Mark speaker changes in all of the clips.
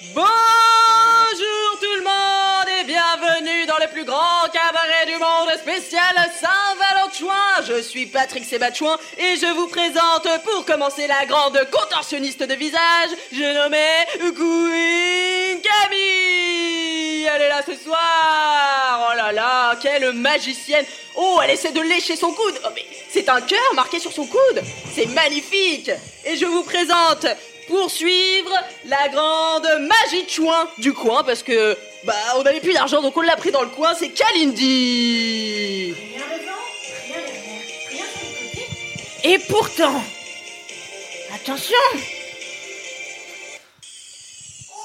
Speaker 1: Bonjour tout le monde et bienvenue dans le plus grand cabaret du monde spécial Saint-Valentin. Je suis Patrick Sébatchouin et je vous présente pour commencer la grande contorsionniste de visage, je nommais Queen Camille. Elle est là ce soir. Oh là là, quelle magicienne. Oh, elle essaie de lécher son coude. Oh mais c'est un cœur marqué sur son coude. C'est magnifique. Et je vous présente pour suivre la grande magie de chouin du coin parce que bah on n'avait plus d'argent donc on l'a pris dans le coin, c'est Kalindi.
Speaker 2: Et pourtant, attention,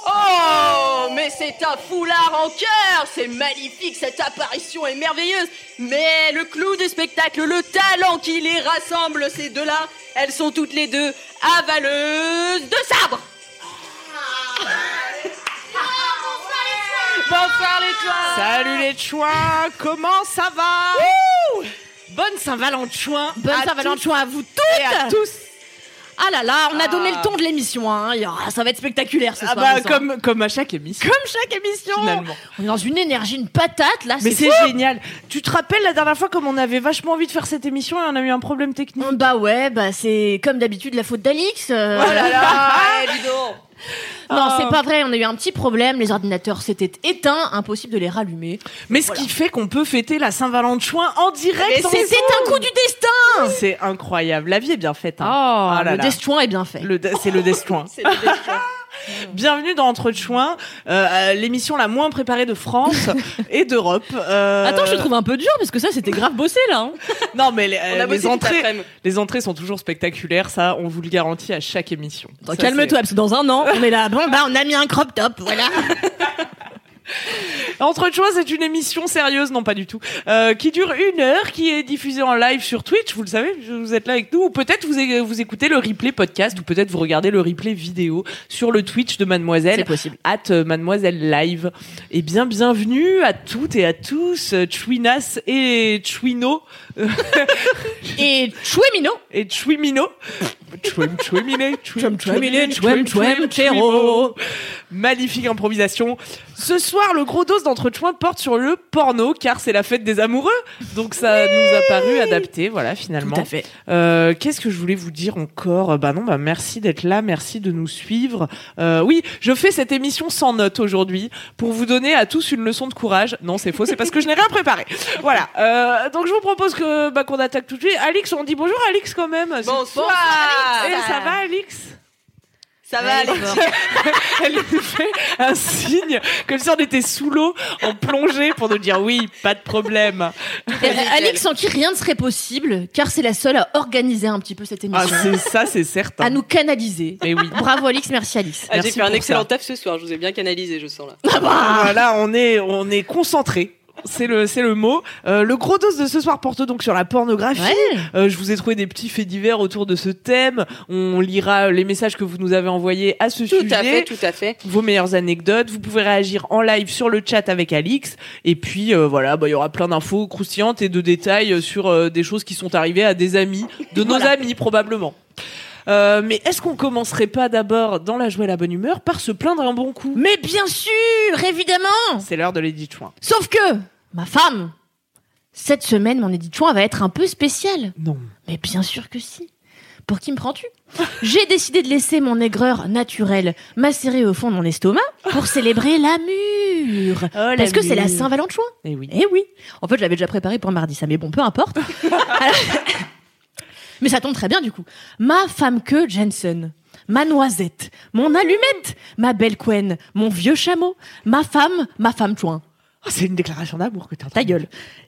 Speaker 1: Oh, mais c'est un foulard en cœur. C'est magnifique, cette apparition est merveilleuse. Mais le clou du spectacle, le talent qui les rassemble, ces deux-là, elles sont toutes les deux avaleuses de sabre. Bonsoir les toits
Speaker 2: salut les chouins, comment ça va? Bonne Saint-Valentin.
Speaker 3: Bonne
Speaker 2: à
Speaker 3: Saint-Valentin à vous
Speaker 2: tous et à
Speaker 3: toutes
Speaker 2: tous
Speaker 3: Ah là là, on a donné
Speaker 2: Ah.
Speaker 3: le ton de l'émission, hein. Ça va être spectaculaire ce
Speaker 2: Ah
Speaker 3: soir.
Speaker 2: bah comme, comme à chaque émission
Speaker 3: Comme chaque émission
Speaker 2: finalement.
Speaker 3: On est dans une énergie, une patate là,
Speaker 2: Mais
Speaker 3: c'est
Speaker 2: génial. Tu te rappelles la dernière fois comme on avait vachement envie de faire cette émission et on a eu un problème technique?
Speaker 3: Bah ouais, bah c'est comme d'habitude la faute d'Alix. euh,
Speaker 1: Oh là là donc.
Speaker 3: Non,
Speaker 2: Ah.
Speaker 3: c'est pas vrai, on a eu un petit problème, les ordinateurs s'étaient éteints, impossible de les rallumer.
Speaker 2: Mais ce qui fait qu'on peut fêter la Saint-Valentin en direct. En
Speaker 1: c'est-
Speaker 3: C'était un coup du destin
Speaker 2: C'est incroyable. La vie est bien faite.
Speaker 3: Oh,
Speaker 2: hein. Ah là
Speaker 3: le
Speaker 2: là.
Speaker 3: destin est bien fait.
Speaker 2: Le de- C'est le destin.
Speaker 1: C'est le destin.
Speaker 2: Bienvenue dans Entre Chouins, euh, l'émission la moins préparée de France et d'Europe. Euh,
Speaker 3: Attends, je te trouve un peu dur parce que ça c'était grave bossé là. hein.
Speaker 2: Non, mais les, euh, les entrées, les entrées sont toujours spectaculaires. Ça, on vous le garantit à chaque émission.
Speaker 3: Calme-toi parce que dans un an, on est là. Bon bah on a mis un crop top, voilà.
Speaker 2: Entre Chouins, c'est une émission sérieuse, non pas du tout, euh, qui dure une heure, qui est diffusée en live sur Twitch. Vous le savez, vous êtes là avec nous. Ou peut-être vous, vous écoutez le replay podcast, ou peut-être vous regardez le replay vidéo sur le Twitch de Mademoiselle.
Speaker 3: C'est possible.
Speaker 2: at euh, Mademoiselle Live. Et bien, bienvenue à toutes et à tous, euh, Chouinas et Chouino,
Speaker 3: Et Chouemino.
Speaker 2: et Chouimino. Chouim, chouimine, chouim,
Speaker 3: chouimine,
Speaker 2: chouim,
Speaker 3: chouim, chouim,
Speaker 2: chouim,
Speaker 3: chéro.
Speaker 2: Magnifique improvisation. Ce soir, le gros dos d'entre porte sur le porno, car c'est la fête des amoureux. Donc ça nous a paru adapté, voilà, finalement.
Speaker 3: Tout à fait.
Speaker 2: Euh, Qu'est-ce que je voulais vous dire encore? Bah non, bah merci d'être là, merci de nous suivre. Euh, oui, je fais cette émission sans notes aujourd'hui pour vous donner à tous une leçon de courage. Non, c'est faux, c'est parce que je n'ai rien préparé. Voilà. Euh, donc je vous propose que bah, qu'on attaque tout de suite. Alix, on dit bonjour Alix quand même.
Speaker 1: Bonsoir, Alix.
Speaker 2: ça va Alix?
Speaker 1: Ça va Alex
Speaker 2: Elle nous fait un signe comme si on était sous l'eau en plongée pour nous dire oui, pas de problème.
Speaker 3: Alix sans qui rien ne serait possible, car c'est la seule à organiser un petit peu cette
Speaker 2: Ah,
Speaker 3: émission,
Speaker 2: c'est ça, c'est certain.
Speaker 3: à nous canaliser.
Speaker 2: Mais oui.
Speaker 3: Bravo Alix, merci Alix.
Speaker 1: Ah, J'ai fait un excellent
Speaker 2: ça.
Speaker 1: taf ce soir, je vous ai bien canalisé, je sens là.
Speaker 2: Voilà, on est, on est concentré. C'est le, c'est le mot. Euh, le gros dos de ce soir porte donc sur la pornographie.
Speaker 3: Ouais.
Speaker 2: Euh, je vous ai trouvé des petits faits divers autour de ce thème. On lira les messages que vous nous avez envoyés à ce
Speaker 1: Tout
Speaker 2: sujet.
Speaker 1: à fait, tout à fait.
Speaker 2: Vos meilleures anecdotes. Vous pouvez réagir en live sur le chat avec Alix. Et puis euh, voilà, bah, il y aura plein d'infos croustillantes et de détails sur euh, des choses qui sont arrivées à des amis, de nos amis probablement. Euh, mais est-ce qu'on commencerait pas d'abord dans la joie et la bonne humeur par se plaindre un bon coup?
Speaker 3: Mais bien sûr, évidemment
Speaker 2: C'est l'heure de Lady Chouin.
Speaker 3: Sauf que, ma femme, cette semaine, mon édition va être un peu spéciale.
Speaker 2: Non.
Speaker 3: Mais bien sûr que si. Pour qui me prends-tu? J'ai décidé de laisser mon aigreur naturelle macérer au fond de mon estomac pour célébrer l'amour.
Speaker 2: Oh,
Speaker 3: Parce que c'est la. Saint-Valentin.
Speaker 2: Eh oui.
Speaker 3: Eh oui. En fait, je l'avais déjà préparé pour mardi, ça, mais bon, peu importe. Alors- mais ça tombe très bien, du coup. Ma femme que Jensen. Ma noisette, mon allumette, ma belle Quen, mon vieux chameau, ma femme, ma femme chouin.
Speaker 2: Oh, c'est une déclaration d'amour que t'as.
Speaker 3: Ta gueule.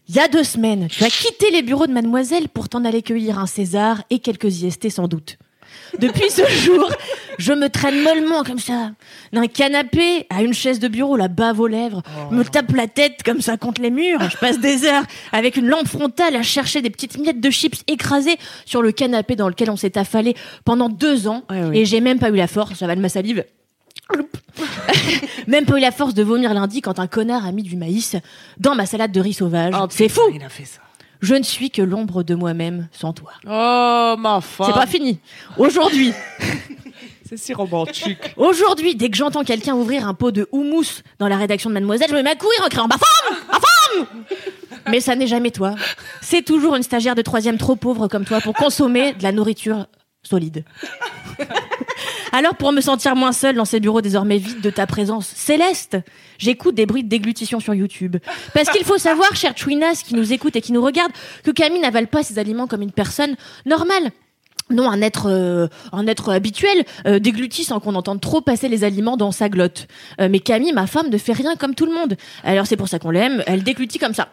Speaker 3: Il y a deux semaines, tu as quitté les bureaux de mademoiselle pour t'en aller cueillir un César et quelques IST sans doute. Depuis ce jour, je me traîne mollement comme ça, d'un canapé à une chaise de bureau, la bave aux lèvres, me tape la tête comme ça contre les murs, je passe des heures avec une lampe frontale à chercher des petites miettes de chips écrasées sur le canapé dans lequel on s'est affalé pendant deux ans,
Speaker 2: Ouais, oui.
Speaker 3: et j'ai même pas eu la force, j'avale ma salive, même pas eu la force de vomir lundi quand un connard a mis du maïs dans ma salade de riz sauvage.
Speaker 2: Oh,
Speaker 3: c'est fou.
Speaker 2: Il a fait ça.
Speaker 3: Je ne suis que l'ombre de moi-même sans toi.
Speaker 2: Oh, ma femme.
Speaker 3: C'est pas fini. Aujourd'hui,
Speaker 2: C'est si romantique.
Speaker 3: Aujourd'hui, dès que j'entends quelqu'un ouvrir un pot de houmous dans la rédaction de Mademoiselle, je me mets à courir en criant Ma femme Ma femme Mais ça n'est jamais toi. C'est toujours une stagiaire de troisième trop pauvre comme toi pour consommer de la nourriture solide. Alors, pour me sentir moins seule dans ces bureaux désormais vides de ta présence céleste, j'écoute des bruits de déglutition sur YouTube. Parce qu'il faut savoir, chère Chouinas qui nous écoute et qui nous regarde, que Camille n'avale pas ses aliments comme une personne normale. Non, un être, euh, un être habituel euh, déglutit sans qu'on entende trop passer les aliments dans sa glotte. Euh, mais Camille, ma femme, ne fait rien comme tout le monde. Alors c'est pour ça qu'on l'aime. Elle déglutit comme ça.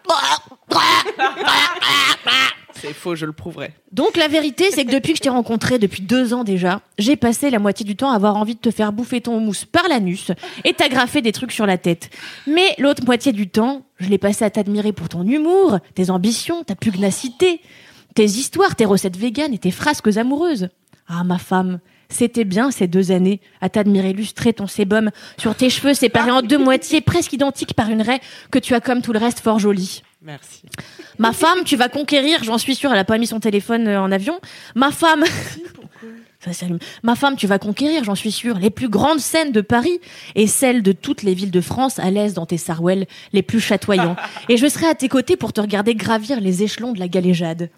Speaker 2: C'est faux, je le prouverai.
Speaker 3: Donc la vérité, c'est que depuis que je t'ai rencontré, depuis deux ans déjà, j'ai passé la moitié du temps à avoir envie de te faire bouffer ton mousse par l'anus et t'agrafer des trucs sur la tête. Mais l'autre moitié du temps, je l'ai passé à t'admirer pour ton humour, tes ambitions, ta pugnacité, tes histoires, tes recettes véganes et tes frasques amoureuses. Ah ma femme, c'était bien ces deux années à t'admirer lustrer ton sébum sur tes cheveux séparés en deux moitiés presque identiques par une raie que tu as comme tout le reste fort jolie.
Speaker 2: Merci.
Speaker 3: Ma femme, tu vas conquérir, j'en suis sûre, elle a pas mis son téléphone euh, en avion. Ma femme. Ça s'allume. Ma femme, tu vas conquérir, j'en suis sûre, les plus grandes scènes de Paris et celles de toutes les villes de France à l'aise dans tes sarouels les plus chatoyants. Et je serai à tes côtés pour te regarder gravir les échelons de la galéjade.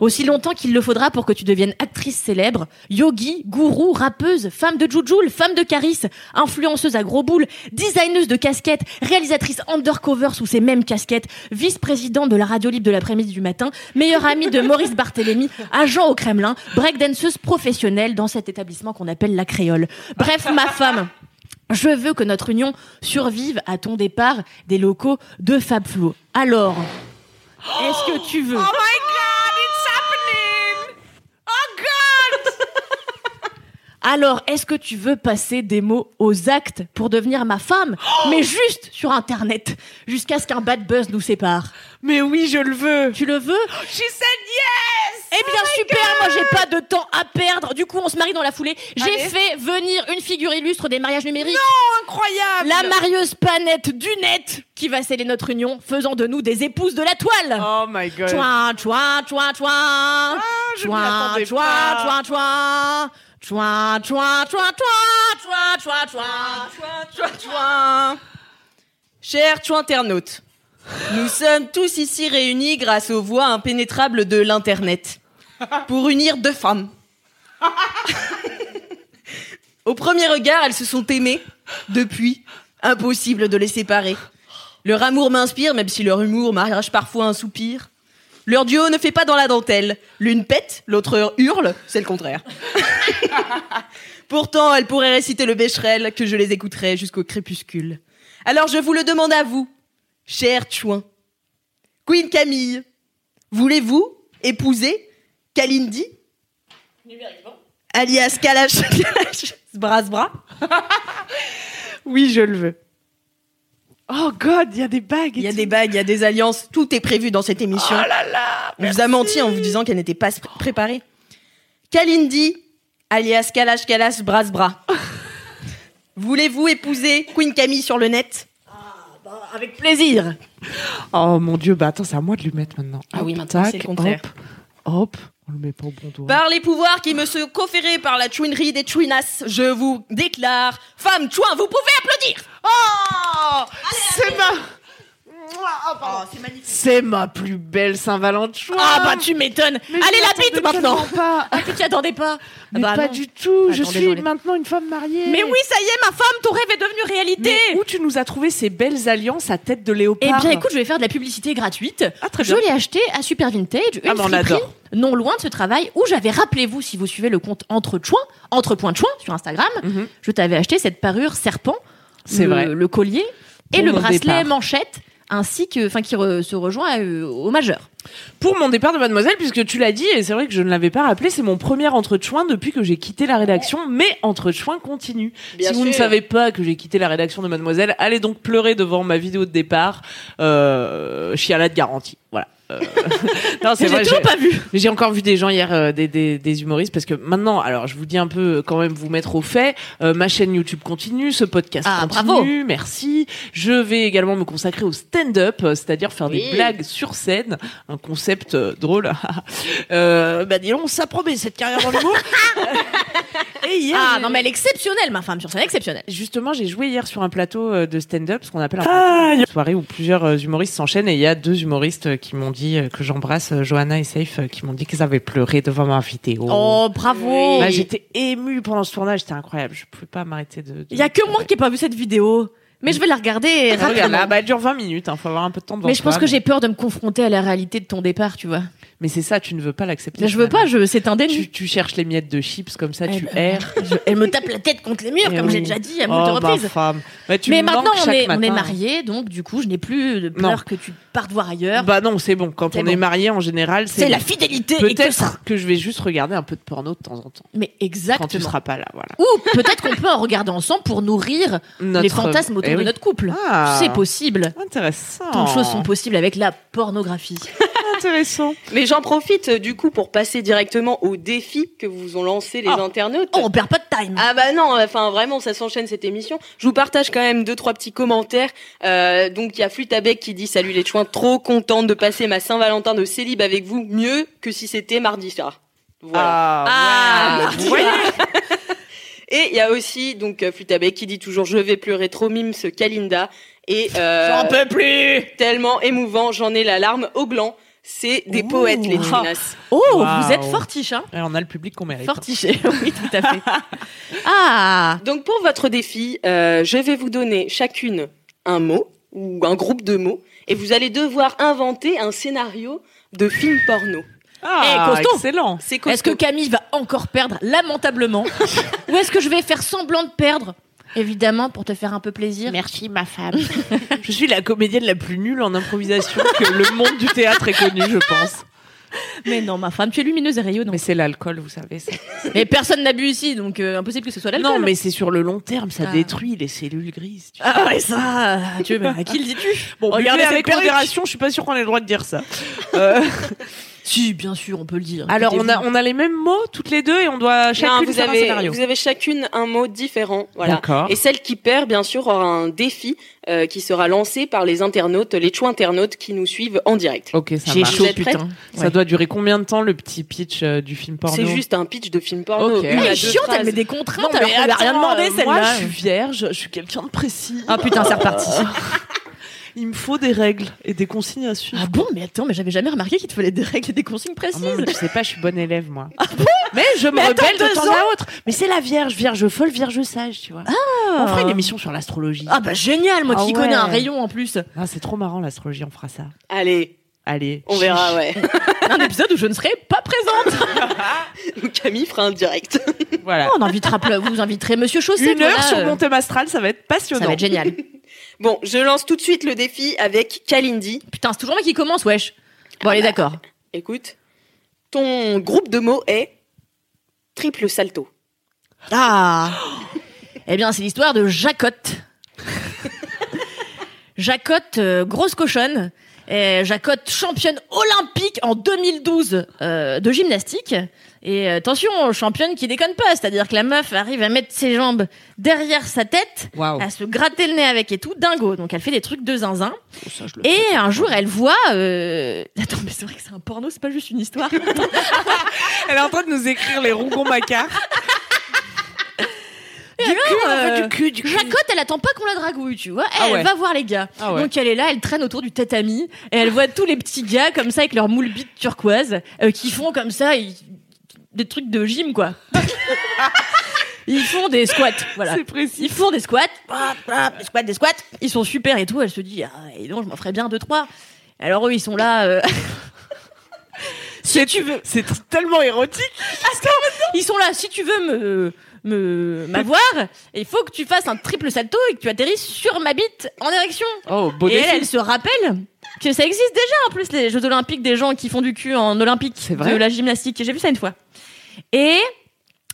Speaker 3: Aussi longtemps qu'il le faudra pour que tu deviennes actrice célèbre, yogi, gourou, rappeuse, femme de Jujul, femme de Caris, influenceuse à gros boules, designeuse de casquettes, réalisatrice undercover sous ces mêmes casquettes, vice-présidente de la radio libre de l'après-midi du matin, meilleure amie de Maurice Barthélémy, agent au Kremlin, breakdanceuse professionnelle dans cet établissement qu'on appelle la créole. Bref, ma femme. Je veux que notre union survive à ton départ des locaux de Fab Flo. Alors, est-ce que tu veux?
Speaker 2: Oh my god, it's happening! Oh god!
Speaker 3: Alors, est-ce que tu veux passer des mots aux actes pour devenir ma femme, mais juste sur Internet, jusqu'à ce qu'un bad buzz nous sépare
Speaker 2: Mais oui, je le veux.
Speaker 3: Tu le veux?
Speaker 2: She said yes!
Speaker 3: Eh bien super, moi j'ai pas de temps à perdre. Du coup, on se marie dans la foulée. J'ai fait venir une figure illustre des mariages numériques.
Speaker 2: Incroyable!
Speaker 3: La marieuse panette du net qui va sceller notre union, faisant de nous des épouses de la toile.
Speaker 2: Oh my god.
Speaker 3: Chouin, chouin, chouin, chouin.
Speaker 2: Ah, je
Speaker 3: Chouin, chouin, chouin, chouin. Chouin, chouin, chouin, chouin, chouin, chouin, chouin.
Speaker 1: Chouin, chouin. Chers chouinternautes, nous sommes tous ici réunis grâce aux voies impénétrables de l'Internet pour unir deux femmes. Au premier regard, elles se sont aimées. Depuis, impossible de les séparer. Leur amour m'inspire, même si leur humour m'arrache parfois un soupir. Leur duo ne fait pas dans la dentelle. L'une pète, l'autre hurle, c'est le contraire. Pourtant, elles pourraient réciter le Becherel, que je les écouterai jusqu'au crépuscule. Alors je vous le demande à vous, cher Chouin. Queen Camille, voulez-vous épouser Kalindi? Alias Kalash, Kalash Brasbra
Speaker 2: Oui, je le veux. Oh god, il y a des bagues.
Speaker 1: Il y a des bagues, il y a des alliances, tout est prévu dans cette émission.
Speaker 2: Oh là là.
Speaker 1: On vous a menti en vous disant qu'elle n'était pas pr- préparée. Kalindi, alias Kalash Kalash Brasbra. Voulez-vous épouser Queen Camille sur le net?
Speaker 3: Avec plaisir.
Speaker 2: Oh mon dieu, bah attends, c'est à moi de lui mettre maintenant.
Speaker 1: Ah oui, maintenant, c'est le contraire.
Speaker 2: Hop, hop, on le met pas au bon doigt.
Speaker 1: Par les pouvoirs qui me sont conférés par la chouinerie des chouinas, je vous déclare, femme chouin, vous pouvez applaudir
Speaker 2: Oh C'est ma...
Speaker 1: c'est magnifique.
Speaker 2: C'est ma plus belle Saint-Valentin.
Speaker 3: Ah bah tu m'étonnes. Allez la bite maintenant.
Speaker 2: pas.
Speaker 3: Ah tu t'y attendais pas.
Speaker 2: Mais
Speaker 3: bah
Speaker 2: pas
Speaker 3: non.
Speaker 2: du tout. Je
Speaker 3: Attendez,
Speaker 2: suis maintenant une femme mariée.
Speaker 3: Mais oui, ça y est, ma femme, ton rêve est devenu réalité.
Speaker 2: Mais où tu nous as trouvé ces belles alliances à tête de léopard
Speaker 3: Eh bien, écoute, je vais faire de la publicité gratuite.
Speaker 2: Ah, très
Speaker 3: je l'ai acheté à Super Vintage, une
Speaker 2: Ah, on adore.
Speaker 3: non loin de ce travail où j'avais, rappelez-vous, si vous suivez le compte Entre Chouin, Entre Point Chouin sur Instagram,
Speaker 2: Mhm.
Speaker 3: je t'avais acheté cette parure serpent,
Speaker 2: C'est
Speaker 3: le,
Speaker 2: vrai.
Speaker 3: le collier et le bracelet
Speaker 2: départ.
Speaker 3: manchette, ainsi que, enfin, qui re- se rejoint euh, au majeur.
Speaker 2: Pour mon départ de Mademoiselle, puisque tu l'as dit, et c'est vrai que je ne l'avais pas rappelé, c'est mon premier entrechoin depuis que j'ai quitté la rédaction, mais entrechoin continue.
Speaker 1: Bien
Speaker 2: si vous ne savez pas que j'ai quitté la rédaction de Mademoiselle, allez donc pleurer devant ma vidéo de départ, euh, chialade garantie. Voilà. Euh, non, c'est
Speaker 3: J'ai
Speaker 2: vrai.
Speaker 3: toujours
Speaker 2: j'ai-
Speaker 3: pas vu.
Speaker 2: J'ai encore vu des gens hier, euh, des, des, des humoristes, parce que maintenant, alors je vous dis un peu euh, quand même vous mettre au fait, euh, ma chaîne YouTube continue, ce podcast
Speaker 3: Ah,
Speaker 2: continue, merci. Je vais également me consacrer au stand-up, c'est-à-dire faire
Speaker 1: Oui.
Speaker 2: des blagues sur scène, un concept drôle. bah dis donc, ça promet cette carrière dans l'humour. Et hier,
Speaker 3: Ah non mais elle est exceptionnelle ma femme sur scène exceptionnelle.
Speaker 2: Justement, j'ai joué hier sur un plateau de stand-up, ce qu'on appelle un
Speaker 4: Ah,
Speaker 2: plateau de soirée où plusieurs humoristes s'enchaînent et il y a deux humoristes qui m'ont dit euh, que j'embrasse, euh, Johanna et Safe, euh, qui m'ont dit qu'ils avaient pleuré devant ma vidéo.
Speaker 3: Oh bravo.
Speaker 2: Bah, j'étais émue pendant ce tournage, c'était incroyable. Je pouvais pas m'arrêter de.
Speaker 3: Il y a que moi qui ai pas vu cette vidéo. Mais je vais la regarder
Speaker 2: Ah, Regarde, là, bah, elle dure 20 minutes, hein, faut avoir un peu de temps
Speaker 3: mais je pense que j'ai peur de me confronter à la réalité de ton départ, tu vois.
Speaker 2: Mais c'est ça, tu ne veux pas l'accepter.
Speaker 3: Je veux pas, je c'est un déni.
Speaker 2: Tu, tu cherches les miettes de chips comme ça,
Speaker 3: Eh
Speaker 2: tu
Speaker 3: ben,
Speaker 2: erres.
Speaker 3: Je- elle me tape la tête contre les murs,
Speaker 2: Eh
Speaker 3: comme
Speaker 2: oui.
Speaker 3: j'ai déjà dit à
Speaker 2: Oh,
Speaker 3: reprises.
Speaker 2: femme. Bah, tu
Speaker 3: Mais
Speaker 2: me
Speaker 3: maintenant, on est, on est mariés, donc du coup, je n'ai plus de peur
Speaker 2: Non.
Speaker 3: que tu partes voir ailleurs.
Speaker 2: Bah non, c'est bon. Quand on
Speaker 3: bon.
Speaker 2: est marié, en général,
Speaker 3: c'est la fidélité que
Speaker 2: Peut-être
Speaker 3: ça.
Speaker 2: que je vais juste regarder un peu de porno de temps en temps.
Speaker 3: Mais
Speaker 2: Quand tu
Speaker 3: exactement.
Speaker 2: seras pas là, voilà.
Speaker 3: Ou peut-être qu'on peut en regarder ensemble pour nourrir les fantasmes autour
Speaker 2: Eh
Speaker 3: de notre couple.
Speaker 2: Ah.
Speaker 3: C'est possible.
Speaker 2: Intéressant.
Speaker 3: Tant de choses sont possibles avec la pornographie.
Speaker 2: Intéressant.
Speaker 1: Mais j'en profite euh, du coup pour passer directement au défi que vous ont lancé les
Speaker 3: Oh.
Speaker 1: internautes.
Speaker 3: Oh, on perd pas de time.
Speaker 1: Ah bah non, enfin vraiment, ça s'enchaîne cette émission. Je vous partage quand même deux trois petits commentaires. Euh, donc il y a Flutabec qui dit salut les chouins, trop contente de passer ma Saint-Valentin de célib avec vous, mieux que si c'était mardi soir. Voilà.
Speaker 2: Ah,
Speaker 3: Ah,
Speaker 2: ouais. voyez
Speaker 1: Et il y a aussi donc euh, Flutabec qui dit toujours je vais pleurer trop mime ce Kalinda et euh,
Speaker 3: J'en peux plus.
Speaker 1: tellement émouvant, j'en ai la larme au gland. C'est des
Speaker 3: Ouh.
Speaker 1: poètes les Chinas.
Speaker 3: Oh, vous êtes fortiche, hein
Speaker 2: Et on a le public qu'on mérite.
Speaker 3: Fortiché, oui, tout à fait. Ah
Speaker 1: Donc pour votre défi, euh, je vais vous donner chacune un mot ou un groupe de mots et vous allez devoir inventer un scénario de film porno.
Speaker 2: Ah,
Speaker 3: Eh, costaud.
Speaker 2: excellent.
Speaker 3: Est-ce que. Camille va encore perdre lamentablement Ou est-ce que je vais faire semblant de perdre Évidemment, pour te faire un peu plaisir.
Speaker 2: Merci ma femme. je suis la comédienne la plus nulle en improvisation que le monde du théâtre ait connue, je pense.
Speaker 3: Mais non, ma femme, tu es lumineuse et rayonnante.
Speaker 2: Mais c'est l'alcool, vous savez. ça.
Speaker 3: Mais personne n'a bu ici, donc euh, impossible que ce soit l'alcool.
Speaker 2: Non, mais c'est sur le long terme, ça
Speaker 3: Ah.
Speaker 2: détruit les cellules grises. tu.
Speaker 3: Ah ouais, ça Dieu, mais à qui le dis-tu?
Speaker 2: Bon,
Speaker 3: Regardez
Speaker 2: avec modération, je suis pas sûre qu'on ait le droit de dire ça. Euh,
Speaker 3: Si, bien sûr, on peut le dire.
Speaker 2: alors, on a, on a les mêmes mots, toutes les deux, et on doit
Speaker 1: Non,
Speaker 2: chacune
Speaker 1: vous
Speaker 2: faire un
Speaker 1: avez,
Speaker 2: scénario.
Speaker 1: vous avez chacune un mot différent. Voilà.
Speaker 2: D'accord.
Speaker 1: Et celle qui perd, bien sûr, aura un défi euh, qui sera lancé par les internautes, les chou internautes qui nous suivent en direct.
Speaker 2: Ok, ça
Speaker 3: J'ai
Speaker 2: marche.
Speaker 3: chaud, putain.
Speaker 2: Ça doit durer combien de temps le petit pitch euh, du film porno
Speaker 1: C'est juste un pitch de film porno.
Speaker 2: Ok.
Speaker 1: Une
Speaker 3: Elle est chiante, elle met des contraintes
Speaker 2: Non,
Speaker 3: alors
Speaker 2: mais
Speaker 3: qu'on lui a rien demandé,
Speaker 2: euh, Moi,
Speaker 3: celle-là.
Speaker 2: je suis vierge, je suis quelqu'un de précis.
Speaker 3: Ah putain, c'est reparti.
Speaker 2: Il me faut des règles et des consignes à suivre.
Speaker 3: Ah bon, mais attends, mais j'avais jamais remarqué qu'il te fallait des règles et des consignes
Speaker 2: Ah
Speaker 3: précises.
Speaker 2: non, mais tu sais pas, je suis bonne élève, moi. mais je me
Speaker 3: Mais attends,
Speaker 2: rebelle de temps à autre. Mais c'est la vierge, vierge folle, vierge sage, tu vois. On fera une émission sur l'astrologie.
Speaker 3: Ah bah génial, moi
Speaker 2: Ah
Speaker 3: qui
Speaker 2: ouais.
Speaker 3: connais un rayon en plus.
Speaker 2: Ah, c'est trop marrant, l'astrologie, on fera ça.
Speaker 1: Allez,
Speaker 2: Allez.
Speaker 1: on verra, ouais.
Speaker 3: Un épisode où je ne serai pas présente.
Speaker 1: Donc Camille fera un direct.
Speaker 2: Voilà.
Speaker 3: Oh, on invitera, vous inviterez Monsieur Chausset.
Speaker 2: Une heure
Speaker 3: voilà,
Speaker 2: sur mon thème astral, ça va être passionnant.
Speaker 3: Ça va être génial.
Speaker 1: Bon, je lance tout de suite le défi avec Kalindi.
Speaker 3: Putain, c'est toujours moi qui commence, wesh. Bon, allez, d'accord.
Speaker 1: Écoute, ton groupe de mots est triple salto.
Speaker 3: Ah Eh bien, c'est l'histoire de Jacotte. Jacotte, euh, grosse cochonne. Et Jacotte, championne olympique en 2012 euh, de gymnastique. Et euh, attention, championne qui déconne pas. C'est-à-dire que la meuf arrive à mettre ses jambes derrière sa tête,
Speaker 2: Waouh.
Speaker 3: à se gratter le nez avec et tout, dingo. Donc elle fait des trucs de zinzin.
Speaker 2: Ça, le
Speaker 3: Et
Speaker 2: fais.
Speaker 3: un jour, elle voit... euh, Attends, mais c'est vrai que c'est un porno, c'est pas juste une histoire.
Speaker 2: Elle est en train de nous écrire les rougons macards. Du cul, fait
Speaker 3: euh,
Speaker 2: du cul, du cul.
Speaker 3: Jacotte, elle attend pas qu'on la dragouille, tu vois. Elle,
Speaker 2: Ah ouais.
Speaker 3: va voir les gars.
Speaker 2: Ah ouais.
Speaker 3: Donc elle est là, elle traîne autour du tatami et elle voit tous les petits gars comme ça avec leurs moules bites turquoises euh, qui font comme ça ils- des trucs de gym quoi. Ils font des squats, voilà.
Speaker 2: C'est précis.
Speaker 3: Ils font des squats, hop, hop, des squats, des squats. Ils sont super et tout. Elle se dit, ah, et donc je m'en ferais bien deux trois. Alors eux, ils sont là. euh,
Speaker 2: Si tu veux. C'est tellement érotique.
Speaker 3: Ils sont là. Si tu veux me me m'avoir, il faut que tu fasses un triple salto et que tu atterrisses sur ma bite en érection.
Speaker 2: Oh, beau
Speaker 3: Et elle,
Speaker 2: défi.
Speaker 3: elle se rappelle que ça existe déjà en plus les Jeux Olympiques des gens qui font du cul en olympique
Speaker 2: vrai
Speaker 3: de la gymnastique. J'ai vu ça une fois. Et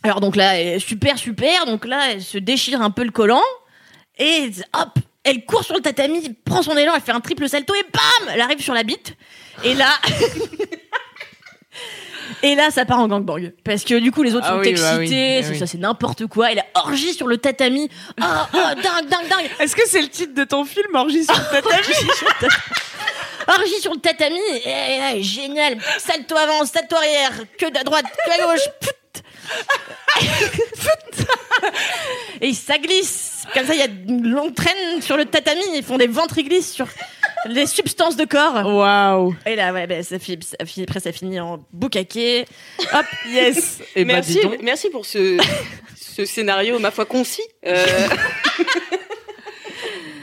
Speaker 3: alors donc là super super donc là elle se déchire un peu le collant et hop elle court sur le tatami, prend son élan, elle fait un triple salto et bam elle arrive sur la bite et là Et là, ça part en gangbang. Parce que du coup, les autres
Speaker 2: Ah
Speaker 3: sont
Speaker 2: oui,
Speaker 3: excités,
Speaker 2: bah oui, eh
Speaker 3: c'est
Speaker 2: oui.
Speaker 3: ça, c'est n'importe quoi. Et la orgie sur le tatami. Ah, ah, dingue, dingue, dingue.
Speaker 2: Est-ce que c'est le titre de ton film, Orgie sur le tatami?
Speaker 3: Orgie sur le tatami, et là, génial. Salto avant, salto arrière, que de droite, que à gauche. Et ça glisse. Comme ça, il y a une longue traîne sur le tatami. Ils font des ventriglissent sur les substances de corps.
Speaker 2: Waouh.
Speaker 3: Et là, ouais, ben, ça finit, ça finit- après, ça finit en boucaquet. Hop,
Speaker 2: Yes. Et bah,
Speaker 1: merci,
Speaker 2: dis donc.
Speaker 1: merci pour ce, ce scénario, ma foi, concis. Euh,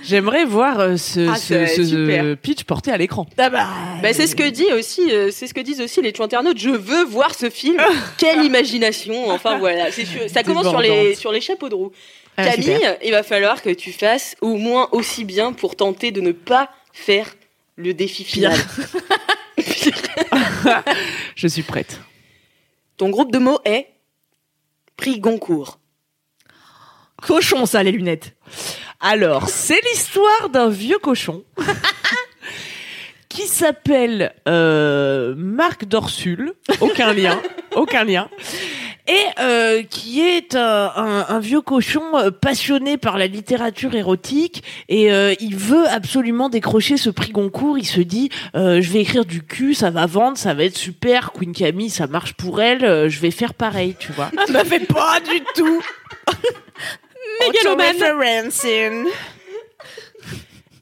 Speaker 2: J'aimerais voir euh, ce,
Speaker 1: Ah,
Speaker 2: ce,
Speaker 1: c'est
Speaker 2: ce
Speaker 1: super.
Speaker 2: pitch porté à l'écran.
Speaker 3: ah bah,
Speaker 1: bah, c'est ce que dit aussi, euh, c'est ce que disent aussi les internautes. Je veux voir ce film. Quelle imagination. Enfin voilà, c'est sûr. Ça commence sur les
Speaker 2: Débordante.
Speaker 1: sur les chapeaux de roue.
Speaker 3: Ah,
Speaker 1: Camille,
Speaker 3: super.
Speaker 1: il va falloir que tu fasses au moins aussi bien pour tenter de ne pas faire le défi final.
Speaker 2: Je suis prête.
Speaker 1: Ton groupe de mots est prix Goncourt.
Speaker 3: cochon, ça, les lunettes.
Speaker 2: Alors, c'est l'histoire d'un vieux cochon qui s'appelle euh, Marc Dorsul. Aucun lien, aucun lien. Et euh, qui est un, un- un vieux cochon euh, passionné par la littérature érotique et euh, il veut absolument décrocher ce prix Goncourt. Il se dit, euh, je vais écrire du cul, ça va vendre, ça va être super. Queen Camille, ça marche pour elle, euh, je vais faire pareil, tu vois.
Speaker 3: Ça me fait pas du tout. Mégalomane.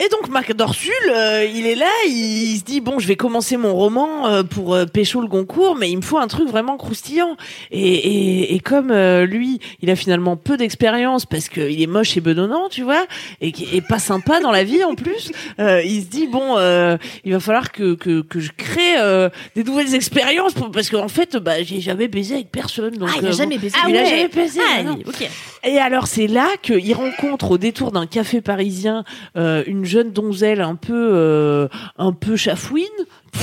Speaker 2: Et donc Marc Dorsul, euh, il est là, il, il se dit bon, je vais commencer mon roman euh, pour euh, pécho le Goncourt, mais il me faut un truc vraiment croustillant. Et, et, et comme euh, lui, il a finalement peu d'expérience parce qu'il est moche et bedonnant, tu vois, et, et pas sympa dans la vie en plus, euh, il se dit bon, euh, il va falloir que que, que je crée euh, des nouvelles expériences pour- parce qu'en fait, bah j'ai jamais baisé avec personne. Donc,
Speaker 3: Ah, il a
Speaker 2: euh,
Speaker 3: jamais baisé.
Speaker 2: il a jamais baisé.
Speaker 3: Ah,
Speaker 2: non.
Speaker 3: ok.
Speaker 2: Et alors c'est là qu'il rencontre au détour d'un café parisien euh, une jeune donzelle un peu euh, un peu chafouine.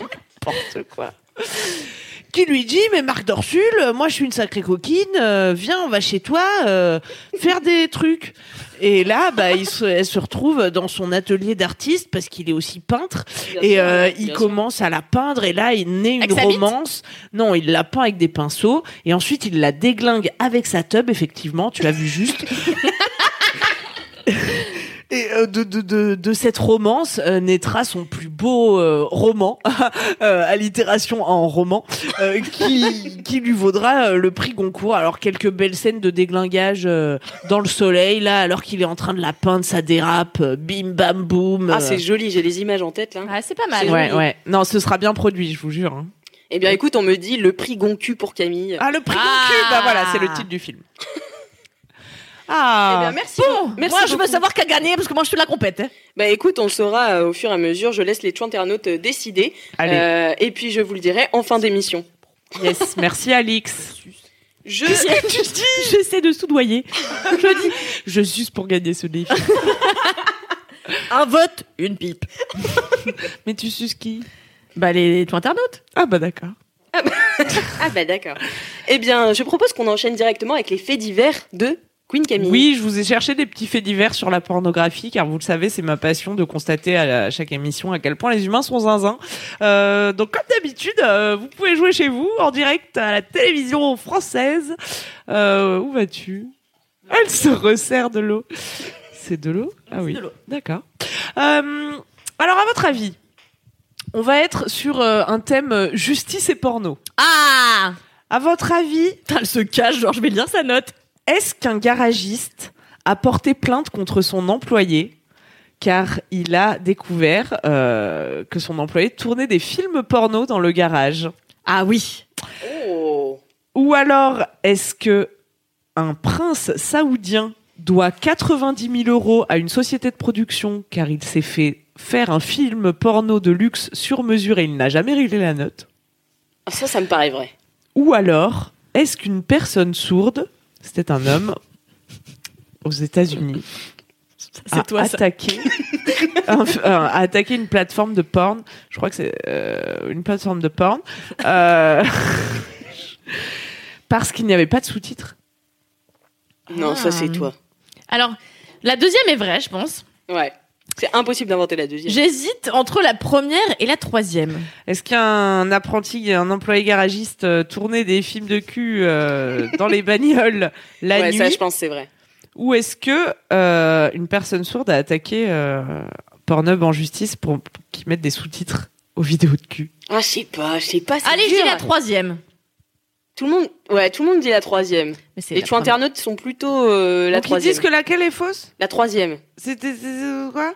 Speaker 2: N'importe quoi. Qui lui dit mais Marc Dorsul, euh, moi je suis une sacrée coquine, euh, viens on va chez toi euh, faire des trucs. Et là bah il se, elle se retrouve dans son atelier d'artiste parce qu'il est aussi peintre
Speaker 1: Bien
Speaker 2: et
Speaker 1: sûr,
Speaker 2: euh, il
Speaker 1: sûr.
Speaker 2: commence à la peindre et là il naît une romance. Non, il la peint avec des pinceaux et ensuite il la déglingue avec sa tub effectivement, tu l'as vu juste. Et euh, de, de, de, de cette romance euh, naîtra son plus beau euh, roman, euh, allitération en roman, euh, qui, qui lui vaudra euh, le prix Goncourt. Alors quelques belles scènes de déglingage euh, dans le soleil, là, alors qu'il est en train de la peindre, ça dérape, euh, bim bam boum.
Speaker 1: Ah, c'est joli, j'ai les images en tête là.
Speaker 3: Ah, c'est pas mal.
Speaker 2: Ouais,
Speaker 1: joli.
Speaker 2: ouais. Non, ce sera bien produit, je vous jure. hein.
Speaker 1: Eh bien, écoute, on me dit le prix Goncu pour Camille.
Speaker 2: Ah, le prix
Speaker 3: Ah.
Speaker 2: Goncourt, bah voilà, c'est le titre du film. Ah,
Speaker 1: Eh bien, merci.
Speaker 3: Bon,
Speaker 1: merci
Speaker 3: moi, je veux savoir qui a gagné parce que moi, je suis la compète. hein.
Speaker 1: Bah écoute, on le saura euh, au fur et à mesure. Je laisse les internautes euh, décider.
Speaker 2: allez,
Speaker 1: Euh, et puis, je vous le dirai en fin d'émission.
Speaker 2: yes, merci Alix.
Speaker 1: Je...
Speaker 2: Qu'est-ce que tu dis? J'essaie de soudoyer. Je dis, je suis pour gagner ce défi.
Speaker 3: Un vote, une pipe.
Speaker 2: Mais tu suces qui?
Speaker 3: Bah, les toi internautes.
Speaker 2: Ah bah d'accord.
Speaker 1: Ah bah d'accord. Eh bien, je propose qu'on enchaîne directement avec les faits divers de Queen Camille.
Speaker 2: Oui, je vous ai cherché des petits faits divers sur la pornographie, car vous le savez, c'est ma passion de constater à, la- à chaque émission à quel point les humains sont zinzins. Euh, donc, comme d'habitude, euh, vous pouvez jouer chez vous, en direct à la télévision française. Euh, où vas-tu? Elle se resserre de l'eau. C'est de l'eau? Ah oui.
Speaker 3: de l'eau.
Speaker 2: D'accord. Euh, alors, à votre avis, on va être sur euh, un thème euh, justice et porno.
Speaker 3: Ah
Speaker 2: À votre avis,
Speaker 3: Putain, Elle se cache, genre, je vais lire sa note.
Speaker 2: Est-ce qu'un garagiste a porté plainte contre son employé car il a découvert euh, que son employé tournait des films porno dans le garage?
Speaker 3: Ah oui.
Speaker 1: Oh.
Speaker 2: Ou alors est-ce que un prince saoudien doit 90 000 euros à une société de production car il s'est fait faire un film porno de luxe sur mesure et il n'a jamais réglé la note?
Speaker 1: Ah, ça, ça me paraît vrai.
Speaker 2: Ou alors, est-ce qu'une personne sourde, c'était un homme aux États-Unis, a
Speaker 3: C'est toi, ça.
Speaker 2: attaqué, un- euh, a attaqué une plateforme de porn Je crois que c'est euh, une plateforme de porn euh, parce qu'il n'y avait pas de sous-titres.
Speaker 1: Non, ça, c'est
Speaker 3: Ah.
Speaker 1: toi.
Speaker 3: Alors, la deuxième est vraie, je pense.
Speaker 1: Ouais. C'est impossible d'inventer la deuxième.
Speaker 3: J'hésite entre la première et la troisième.
Speaker 2: Est-ce qu'un apprenti, un employé garagiste euh, tournait des films de cul euh, dans les bagnoles la
Speaker 1: ouais,
Speaker 2: nuit
Speaker 1: ça, je pense que c'est vrai.
Speaker 2: Ou est-ce que euh, une personne sourde a attaqué euh, Pornhub en justice pour, pour qu'ils mettent des sous-titres aux vidéos de cul?
Speaker 1: Ah, je sais pas, je sais pas. c'est
Speaker 3: Allez,
Speaker 1: dur.
Speaker 3: dis la troisième.
Speaker 1: Tout le monde, ouais, tout le monde dit la troisième.
Speaker 3: Mais
Speaker 1: Les
Speaker 3: la
Speaker 1: choix
Speaker 3: première.
Speaker 1: internautes sont plutôt euh, la
Speaker 2: Donc ils
Speaker 1: troisième.
Speaker 2: disent que laquelle est fausse?
Speaker 1: La troisième.
Speaker 2: C'était c'est- quoi?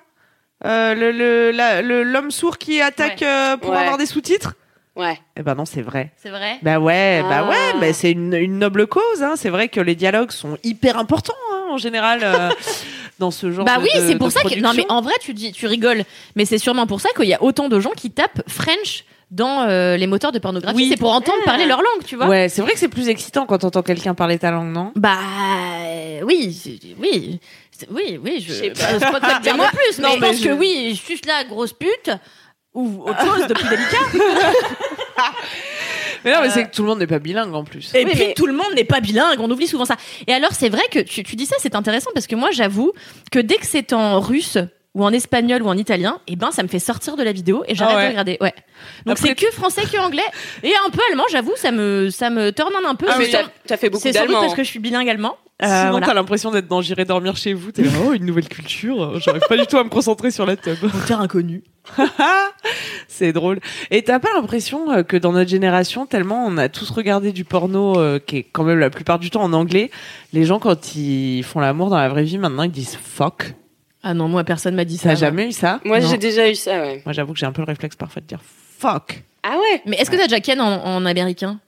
Speaker 2: Euh, le le- la- le- l'homme sourd qui attaque euh, pour
Speaker 1: Ouais.
Speaker 2: avoir des sous-titres?
Speaker 1: Ouais.
Speaker 2: Eh ben non, c'est vrai.
Speaker 3: C'est vrai?
Speaker 2: Bah ouais, bah
Speaker 1: Ah.
Speaker 2: ouais, bah c'est une, une noble cause. Hein. C'est vrai que les dialogues sont hyper importants hein, en général euh, dans ce genre.
Speaker 3: Bah
Speaker 2: de-
Speaker 3: oui,
Speaker 2: de-
Speaker 3: c'est pour
Speaker 2: de
Speaker 3: ça que non mais
Speaker 2: production.
Speaker 3: en vrai tu dis tu rigoles, mais c'est sûrement pour ça qu'il y a autant de gens qui tapent French dans euh, les moteurs de pornographie,
Speaker 2: Oui.
Speaker 3: c'est pour entendre
Speaker 1: Ah.
Speaker 3: parler leur langue, tu vois.
Speaker 2: Ouais, c'est vrai que c'est plus excitant quand t'entends quelqu'un parler ta langue, non?
Speaker 3: Bah euh, oui, oui, oui, oui, je
Speaker 1: Je sais
Speaker 3: bah, c'est pas te dire
Speaker 1: Moi-
Speaker 3: de plus,
Speaker 2: non,
Speaker 3: mais je
Speaker 2: mais
Speaker 3: pense
Speaker 2: je-
Speaker 3: que oui, je suis là grosse pute ou autre chose de plus délicat.
Speaker 2: Mais non, mais
Speaker 3: Euh,
Speaker 2: c'est que tout le monde n'est pas bilingue en plus.
Speaker 3: Et
Speaker 1: Oui,
Speaker 3: puis
Speaker 1: mais-
Speaker 3: tout le monde n'est pas bilingue, on oublie souvent ça. Et alors c'est vrai que tu, tu dis ça, c'est intéressant parce que moi j'avoue que dès que c'est en russe ou en espagnol ou en italien, et ben ça me fait sortir de la vidéo et j'arrête
Speaker 2: Ah ouais.
Speaker 3: de regarder. Ouais. Donc
Speaker 2: Après-
Speaker 3: c'est que français que anglais et un peu allemand, j'avoue, ça me ça me turn on un peu.
Speaker 1: Ah, mais
Speaker 3: C'est
Speaker 1: t'as fait beaucoup
Speaker 3: c'est
Speaker 1: d'allemand.
Speaker 3: parce que je suis bilingue allemand. Euh,
Speaker 2: Sinon,
Speaker 3: voilà.
Speaker 2: t'as l'impression d'être dans J'irai dormir chez vous. T'es là, oh, une nouvelle culture. J'arrive pas du tout à me concentrer sur la tub.
Speaker 3: terre inconnue.
Speaker 2: c'est drôle. Et t'as pas l'impression euh, que dans notre génération, tellement on a tous regardé du porno euh, qui est quand même la plupart du temps en anglais, les gens quand ils font l'amour dans la vraie vie, maintenant ils disent fuck.
Speaker 3: Ah non, moi personne m'a dit ça.
Speaker 2: T'as jamais eu ça
Speaker 1: Moi, j'ai déjà eu ça, ouais.
Speaker 2: Moi, j'avoue que j'ai un peu le réflexe parfois de dire fuck.
Speaker 1: Ah ouais
Speaker 3: Mais est-ce que t'as déjà ken en, en américain?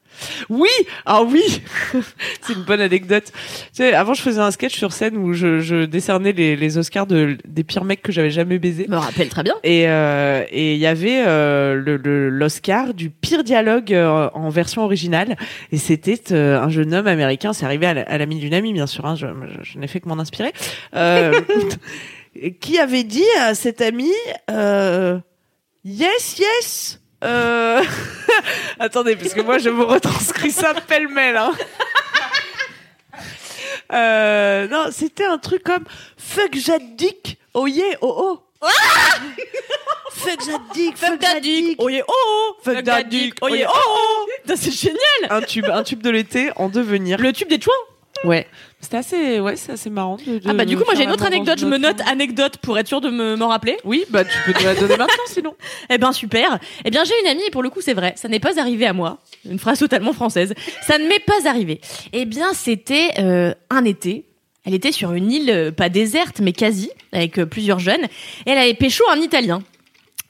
Speaker 2: Oui, ah oui, c'est une bonne anecdote. Tu sais, avant je faisais un sketch sur scène où je, je décernais les, les Oscars de, des pires mecs que j'avais jamais baisés.
Speaker 3: Je me rappelle très bien.
Speaker 2: Et euh, et il y avait euh, le- le- l'Oscar du pire dialogue euh, en version originale. Et c'était euh, un jeune homme américain. C'est arrivé à la- à l'ami d'une amie, bien sûr. Hein, je je, je n'ai fait que m'en inspirer. Qui avait dit à cet ami euh, Yes, yes. Euh... Attendez, parce que moi je vous retranscris ça pêle-mêle. Hein. Euh, non, c'était un truc comme Fuck Jaddick, oh yeah, oh oh. Fuck Jaddick, fuck Jaddick.
Speaker 3: Oh yeah, oh oh
Speaker 2: Fuck that dick,
Speaker 3: oh yeah, oh oh C'est génial
Speaker 2: Un tube, un tube de l'été en devenir.
Speaker 3: Le tube des chouins
Speaker 2: Ouais. C'était assez, ouais, c'est assez marrant. De, de
Speaker 3: Ah bah du coup moi j'ai une autre anecdote, je me note anecdote pour être sûr de me- m'en rappeler.
Speaker 2: Oui, bah tu peux te la donner maintenant sinon.
Speaker 3: Eh ben super. Eh bien j'ai une amie et pour le coup c'est vrai, ça n'est pas arrivé à moi. Une phrase totalement française. Ça ne m'est pas arrivé. Eh bien c'était euh, un été. Elle était sur une île euh, pas déserte mais quasi avec euh, plusieurs jeunes et elle avait pécho un Italien.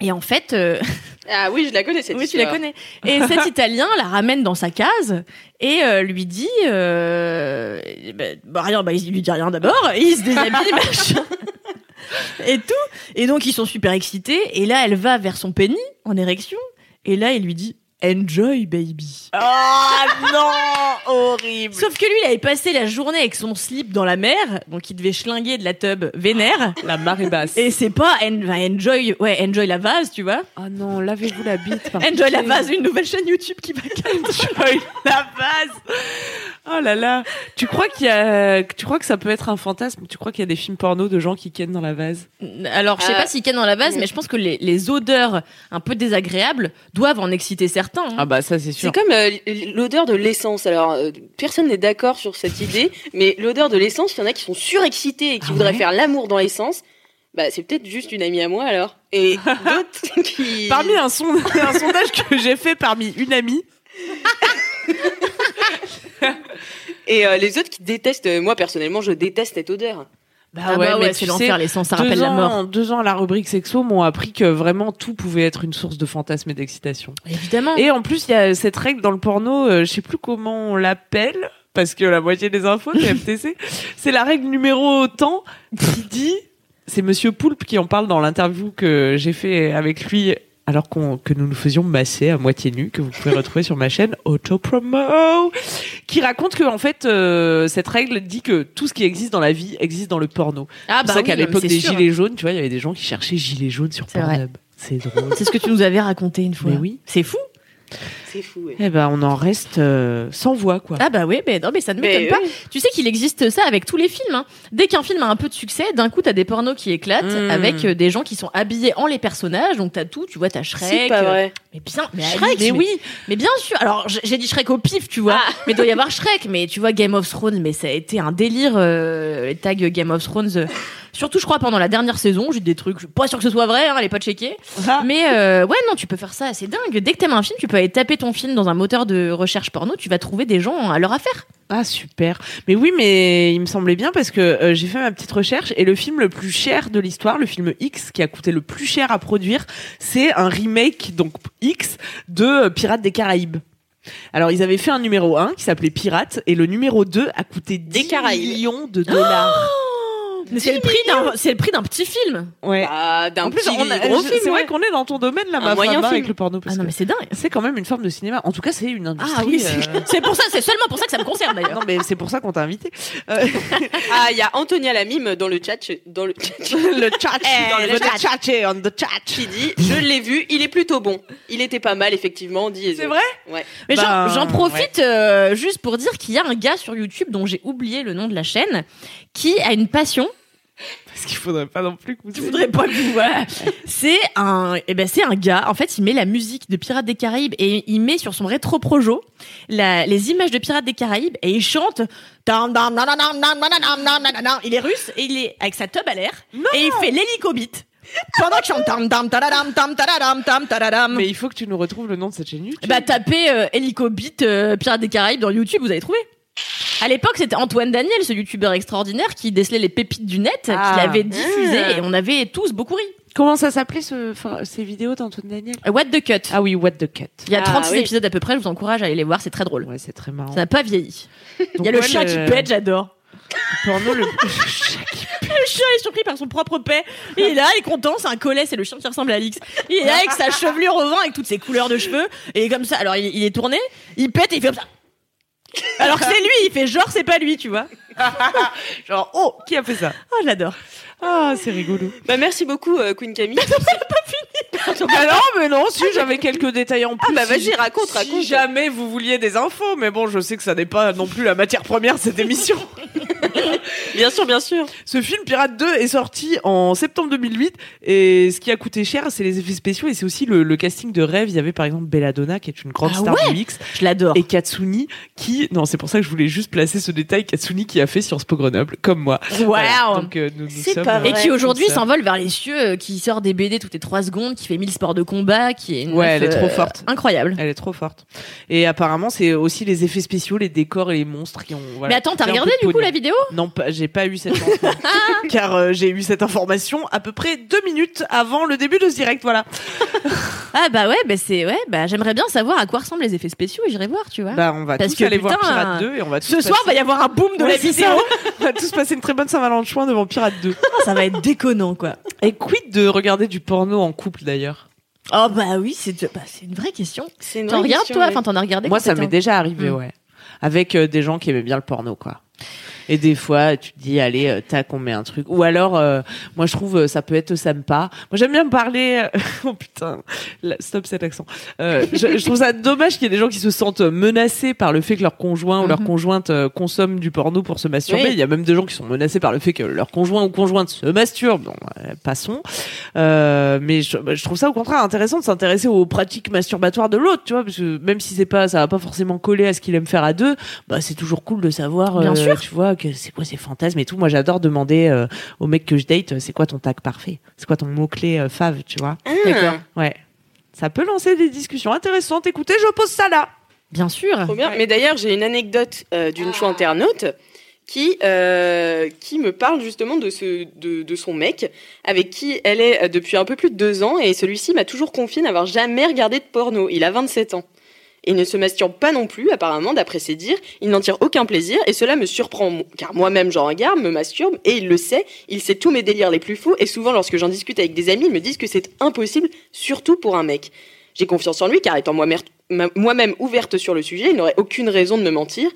Speaker 3: Et en fait, euh,
Speaker 1: Ah oui, je la connais cette
Speaker 3: oui, tu la connais. Et cet Italien la ramène dans sa case et euh, lui dit, euh, bah, bah, rien, bah, il lui dit rien d'abord, et il se déshabille, machin. Et tout. Et donc, ils sont super excités. Et là, elle va vers son penny en érection. Et là, il lui dit, enjoy, baby.
Speaker 2: Oh non, horrible.
Speaker 3: Sauf que lui, il avait passé la journée avec son slip dans la mer. Donc, il devait schlinguer de la tub vénère.
Speaker 2: La marée basse.
Speaker 3: Et c'est pas en- enjoy, ouais, enjoy la vase, tu vois.
Speaker 2: Oh non, lavez-vous la bite. par
Speaker 3: Enjoy la
Speaker 2: pitié.
Speaker 3: vase, une nouvelle chaîne YouTube qui va
Speaker 2: Enjoy la base. Oh là là. Tu crois qu'il y a, tu crois que ça peut être un fantasme? Tu crois qu'il y a des films porno de gens qui kennent dans la vase?
Speaker 3: Alors, je sais pas s'il ken dans la vase, mais je pense que les, les odeurs un peu désagréables doivent en exciter certains. Hein.
Speaker 2: Ah bah ça c'est sûr.
Speaker 1: C'est comme euh, l'odeur de l'essence. Alors, euh, personne n'est d'accord sur cette idée, mais l'odeur de l'essence, il y en a qui sont surexcités et qui
Speaker 2: Ah
Speaker 1: voudraient
Speaker 2: ouais
Speaker 1: faire l'amour dans l'essence. Bah, c'est peut-être juste une amie à moi alors. Et d'autres qui.
Speaker 2: Parmi un, son- un sondage que j'ai fait parmi une amie,
Speaker 1: Et euh, les autres qui détestent. moi, personnellement, je déteste cette odeur.
Speaker 3: Ah bah ouais, c'est l'enfer, l'essence, ça rappelle
Speaker 2: deux
Speaker 3: la
Speaker 2: ans,
Speaker 3: mort.
Speaker 2: Deux ans à la rubrique sexo m'ont appris que vraiment tout pouvait être une source de fantasme et d'excitation.
Speaker 3: Évidemment.
Speaker 2: Et en plus, il y a cette règle dans le porno, euh, je sais plus comment on l'appelle, parce que la moitié des infos, c'est FTC. c'est la règle numéro tant qui dit, c'est Monsieur Poulpe qui en parle dans l'interview que j'ai fait avec lui alors qu'on, que nous nous faisions masser à moitié nu, que vous pouvez retrouver sur ma chaîne Autopromo, qui raconte que en fait euh, cette règle dit que tout ce qui existe dans la vie existe dans le porno.
Speaker 3: ah
Speaker 2: c'est pour ça qu'à
Speaker 3: oui,
Speaker 2: l'époque
Speaker 3: c'est
Speaker 2: des
Speaker 3: sûr.
Speaker 2: gilets jaunes, tu vois, il y avait des gens qui cherchaient gilets jaunes sur
Speaker 3: C'est vrai.
Speaker 2: Pornhub. C'est drôle.
Speaker 3: C'est ce que tu nous avais raconté une fois.
Speaker 2: Mais oui.
Speaker 3: C'est fou.
Speaker 1: C'est fou, ouais.
Speaker 2: Eh ben, on en reste euh, sans voix, quoi.
Speaker 3: Ah bah oui, mais non, mais ça ne m'étonne pas.
Speaker 1: oui.
Speaker 3: Tu sais qu'il existe ça avec tous les films. hein. Dès qu'un film a un peu de succès, d'un coup, t'as des pornos qui éclatent
Speaker 2: Mm.
Speaker 3: avec euh, des gens qui sont habillés en les personnages. Donc t'as tout, tu vois, t'as Shrek.
Speaker 1: C'est pas
Speaker 3: euh,
Speaker 1: vrai.
Speaker 3: Mais bien, mais
Speaker 2: Shrek, mais oui.
Speaker 3: Mais bien sûr. Alors j'ai dit Shrek au pif, tu vois.
Speaker 1: Ah.
Speaker 3: Mais il doit y avoir Shrek. Mais tu vois Game of Thrones, mais ça a été un délire. euh, les tags Game of Thrones. Surtout, je crois pendant la dernière saison, j'ai des trucs. Je suis pas sûr que ce soit vrai. Hein, allez pas checker.
Speaker 2: Ah.
Speaker 3: Mais euh, ouais, non, tu peux faire ça, c'est dingue. Dès que t'aimes un film, tu peux aller taper ton film dans un moteur de recherche porno, tu vas trouver des gens à leur affaire.
Speaker 2: Ah super. Mais oui, mais il me semblait bien parce que euh, j'ai fait ma petite recherche et le film le plus cher de l'histoire, le film X qui a coûté le plus cher à produire, c'est un remake donc X de euh, Pirates des Caraïbes. Alors ils avaient fait un numéro 1 qui s'appelait Pirates et le numéro 2 a coûté 10
Speaker 1: Caraïbes.
Speaker 2: millions de dollars.
Speaker 3: Mais c'est le prix d'un, c'est le prix d'un petit film.
Speaker 2: ouais.
Speaker 1: Ah, d'un
Speaker 2: En plus,
Speaker 1: petit
Speaker 2: on a-
Speaker 1: gros
Speaker 2: je-
Speaker 1: film.
Speaker 2: c'est vrai
Speaker 1: ouais.
Speaker 2: qu'on est dans ton domaine là, ma
Speaker 1: moyen
Speaker 2: femme,
Speaker 1: film.
Speaker 2: avec le porno. Parce
Speaker 3: Ah non, mais c'est dingue.
Speaker 2: c'est quand même une forme de cinéma. En tout cas, c'est une industrie.
Speaker 3: Ah oui,
Speaker 2: euh,
Speaker 3: c'est, c'est pour ça, c'est seulement pour ça que ça me concerne d'ailleurs.
Speaker 2: Non, mais c'est pour ça qu'on t'a invité. Euh,
Speaker 1: Ah, il y a Antonia Lamime dans le chat, dans le chat,
Speaker 2: le chat,
Speaker 3: Eh,
Speaker 2: dans
Speaker 3: le
Speaker 2: le
Speaker 3: chat.
Speaker 2: chat, on the chat.
Speaker 1: qui dit Je l'ai vu, il est plutôt bon. Il était pas mal, effectivement, dit.
Speaker 2: C'est vrai?
Speaker 1: Ouais.
Speaker 3: Mais
Speaker 2: Ben,
Speaker 3: j'en, j'en profite euh, juste pour dire qu'il y a un gars sur YouTube dont j'ai oublié le nom de la chaîne qui a une passion
Speaker 2: parce qu'il faudrait pas non plus que vous.
Speaker 3: Il faudrait pas que vous. C'est un, eh ben c'est un gars. En fait, il met la musique de Pirates des Caraïbes et il met sur son rétro projo les images de Pirates des Caraïbes et il chante. Il est russe et il est avec sa tub à l'air et il fait l'hélicobite. Pendant que je chante.
Speaker 2: Mais il faut que tu nous retrouves le nom de cette chaîne YouTube.
Speaker 3: Bah tapez euh, Hélico Beat euh, Pirates des Caraïbes dans YouTube, vous allez trouver. À l'époque, c'était Antoine Daniel, ce youtubeur extraordinaire qui décelait les pépites du net,
Speaker 2: Ah.
Speaker 3: qui l'avait diffusé
Speaker 1: Ah.
Speaker 3: et on avait tous beaucoup ri.
Speaker 2: Comment ça s'appelait ce, enfin, ces vidéos d'Antoine Daniel?
Speaker 3: What the cut.
Speaker 2: Ah oui, What the Cut.
Speaker 3: Il y a
Speaker 1: Ah,
Speaker 3: 36
Speaker 1: oui.
Speaker 3: épisodes à peu près, je vous encourage à aller les voir, c'est très drôle.
Speaker 2: Ouais, c'est très marrant.
Speaker 3: Ça n'a pas vieilli. Il y a le
Speaker 2: ouais,
Speaker 3: chat qui pète, j'adore.
Speaker 2: le porno le chat qui
Speaker 3: Le chat est surpris par son propre paix. Il est là, il est content, c'est un collet, c'est le chien qui ressemble à Alix. Il est là avec sa chevelure au vent, avec toutes ses couleurs de cheveux. Et comme ça, alors il, il est tourné, il pète et il fait comme ça. Alors que c'est lui, il fait genre c'est pas lui, tu vois.
Speaker 2: Genre, oh, qui a fait ça?
Speaker 3: Oh, je l'adore.
Speaker 2: Ah, c'est rigolo.
Speaker 1: Bah, merci beaucoup, euh, Queen Camille.
Speaker 2: Ah non, mais non, si j'avais quelques détails en plus.
Speaker 1: bah,
Speaker 2: si-
Speaker 1: vas-y, raconte,
Speaker 2: si
Speaker 1: raconte.
Speaker 2: jamais vous vouliez des infos, mais bon, je sais que ça n'est pas non plus la matière première de cette émission.
Speaker 1: bien sûr, bien sûr.
Speaker 2: Ce film Pirate 2 est sorti en septembre 2008 et ce qui a coûté cher, c'est les effets spéciaux et c'est aussi le, le casting de rêve. Il y avait par exemple Belladonna qui est une grande
Speaker 3: Ah
Speaker 2: star
Speaker 3: ouais
Speaker 2: du mix
Speaker 3: Je l'adore.
Speaker 2: et Katsuni qui non, c'est pour ça que je voulais juste placer ce détail Katsuni qui a fait Sciences Po Grenoble comme moi. Voilà.
Speaker 3: Waouh.
Speaker 2: Donc euh, nous, nous
Speaker 1: C'est
Speaker 2: sommes,
Speaker 1: pas
Speaker 2: euh,
Speaker 3: Et qui aujourd'hui s'envole vers les cieux, euh, qui sort des BD toutes les 3 secondes, qui fait 1000 sports de combat, qui est une
Speaker 2: Ouais,
Speaker 3: meuf,
Speaker 2: elle est trop
Speaker 3: euh,
Speaker 2: forte.
Speaker 3: Incroyable.
Speaker 2: Elle est trop forte. Et apparemment, c'est aussi les effets spéciaux, les décors et les monstres qui ont. voilà,
Speaker 3: Mais attends, t'as regardé du coup la vidéo
Speaker 2: Non, pas- j'ai pas eu cette info. car euh, j'ai eu cette information à peu près deux minutes avant le début de ce direct. Voilà.
Speaker 3: Ah bah ouais, bah c'est ouais, bah j'aimerais bien savoir à quoi ressemblent les effets spéciaux et j'irai voir, tu vois.
Speaker 2: Bah, on va
Speaker 3: Parce
Speaker 2: tous
Speaker 3: que,
Speaker 2: aller voir Pirate 2 et on va tous
Speaker 3: Ce soir, va
Speaker 2: passer-
Speaker 3: y avoir un boom de
Speaker 2: Ouais,
Speaker 3: la
Speaker 2: c'est
Speaker 3: vidéo.
Speaker 2: ça. on va tous passer une très bonne Saint-Valentin devant Pirate 2.
Speaker 3: ça va être déconnant quoi.
Speaker 2: Et quid de regarder du porno en couple d'ailleurs?
Speaker 3: Oh bah oui, c'est bah, c'est une vraie question. T'en regardes toi?
Speaker 1: ouais.
Speaker 3: Enfin, t'en as regardé
Speaker 2: Moi, ça m'est déjà arrivé,
Speaker 3: Mm.
Speaker 2: ouais. Avec euh, des gens qui aimaient bien le porno, quoi. Et des fois, tu te dis, allez, euh, tac, on met un truc. Ou alors, euh, moi, je trouve, euh, ça peut être sympa. Moi, j'aime bien me parler. euh, oh putain, stop cet accent. Euh, je, je trouve ça dommage qu'il y ait des gens qui se sentent menacés par le fait que leur conjoint ou leur
Speaker 3: Mhm.
Speaker 2: conjointe consomme du porno pour se masturber.
Speaker 1: Oui.
Speaker 2: Il y a même des gens qui sont menacés par le fait que leur conjoint ou conjointe se masturbe. Bon, passons. Euh, mais je, je trouve ça au contraire intéressant de s'intéresser aux pratiques masturbatoires de l'autre, tu vois, parce que même si c'est pas, ça va pas forcément coller à ce qu'il aime faire à deux, bah c'est toujours cool de savoir,
Speaker 3: Bien
Speaker 2: euh,
Speaker 3: sûr.
Speaker 2: tu vois, que c'est quoi ses fantasmes et tout. Moi, j'adore demander euh, aux mecs que je date, c'est quoi ton tag parfait, c'est quoi ton mot clé euh, fave, tu vois?
Speaker 1: Ah.
Speaker 3: D'accord.
Speaker 2: Ouais, ça peut lancer des discussions intéressantes. Écoutez, je pose ça là.
Speaker 3: Bien sûr.
Speaker 1: Trop bien. Mais d'ailleurs, j'ai une anecdote euh, d'une chou internaute qui, euh, qui me parle justement de, ce, de, de son mec, avec qui elle est euh, depuis un peu plus de deux ans, et celui-ci m'a toujours confié n'avoir jamais regardé de porno. Il a 27 ans. Et ne se masturbe pas non plus, apparemment, d'après ses dires. Il n'en tire aucun plaisir, et cela me surprend, car moi-même j'en regarde, me masturbe, et il le sait, il sait tous mes délires les plus fous, et souvent lorsque j'en discute avec des amis, ils me disent que c'est impossible, surtout pour un mec. J'ai confiance en lui, car étant moi-même ouverte sur le sujet, il n'aurait aucune raison de me mentir.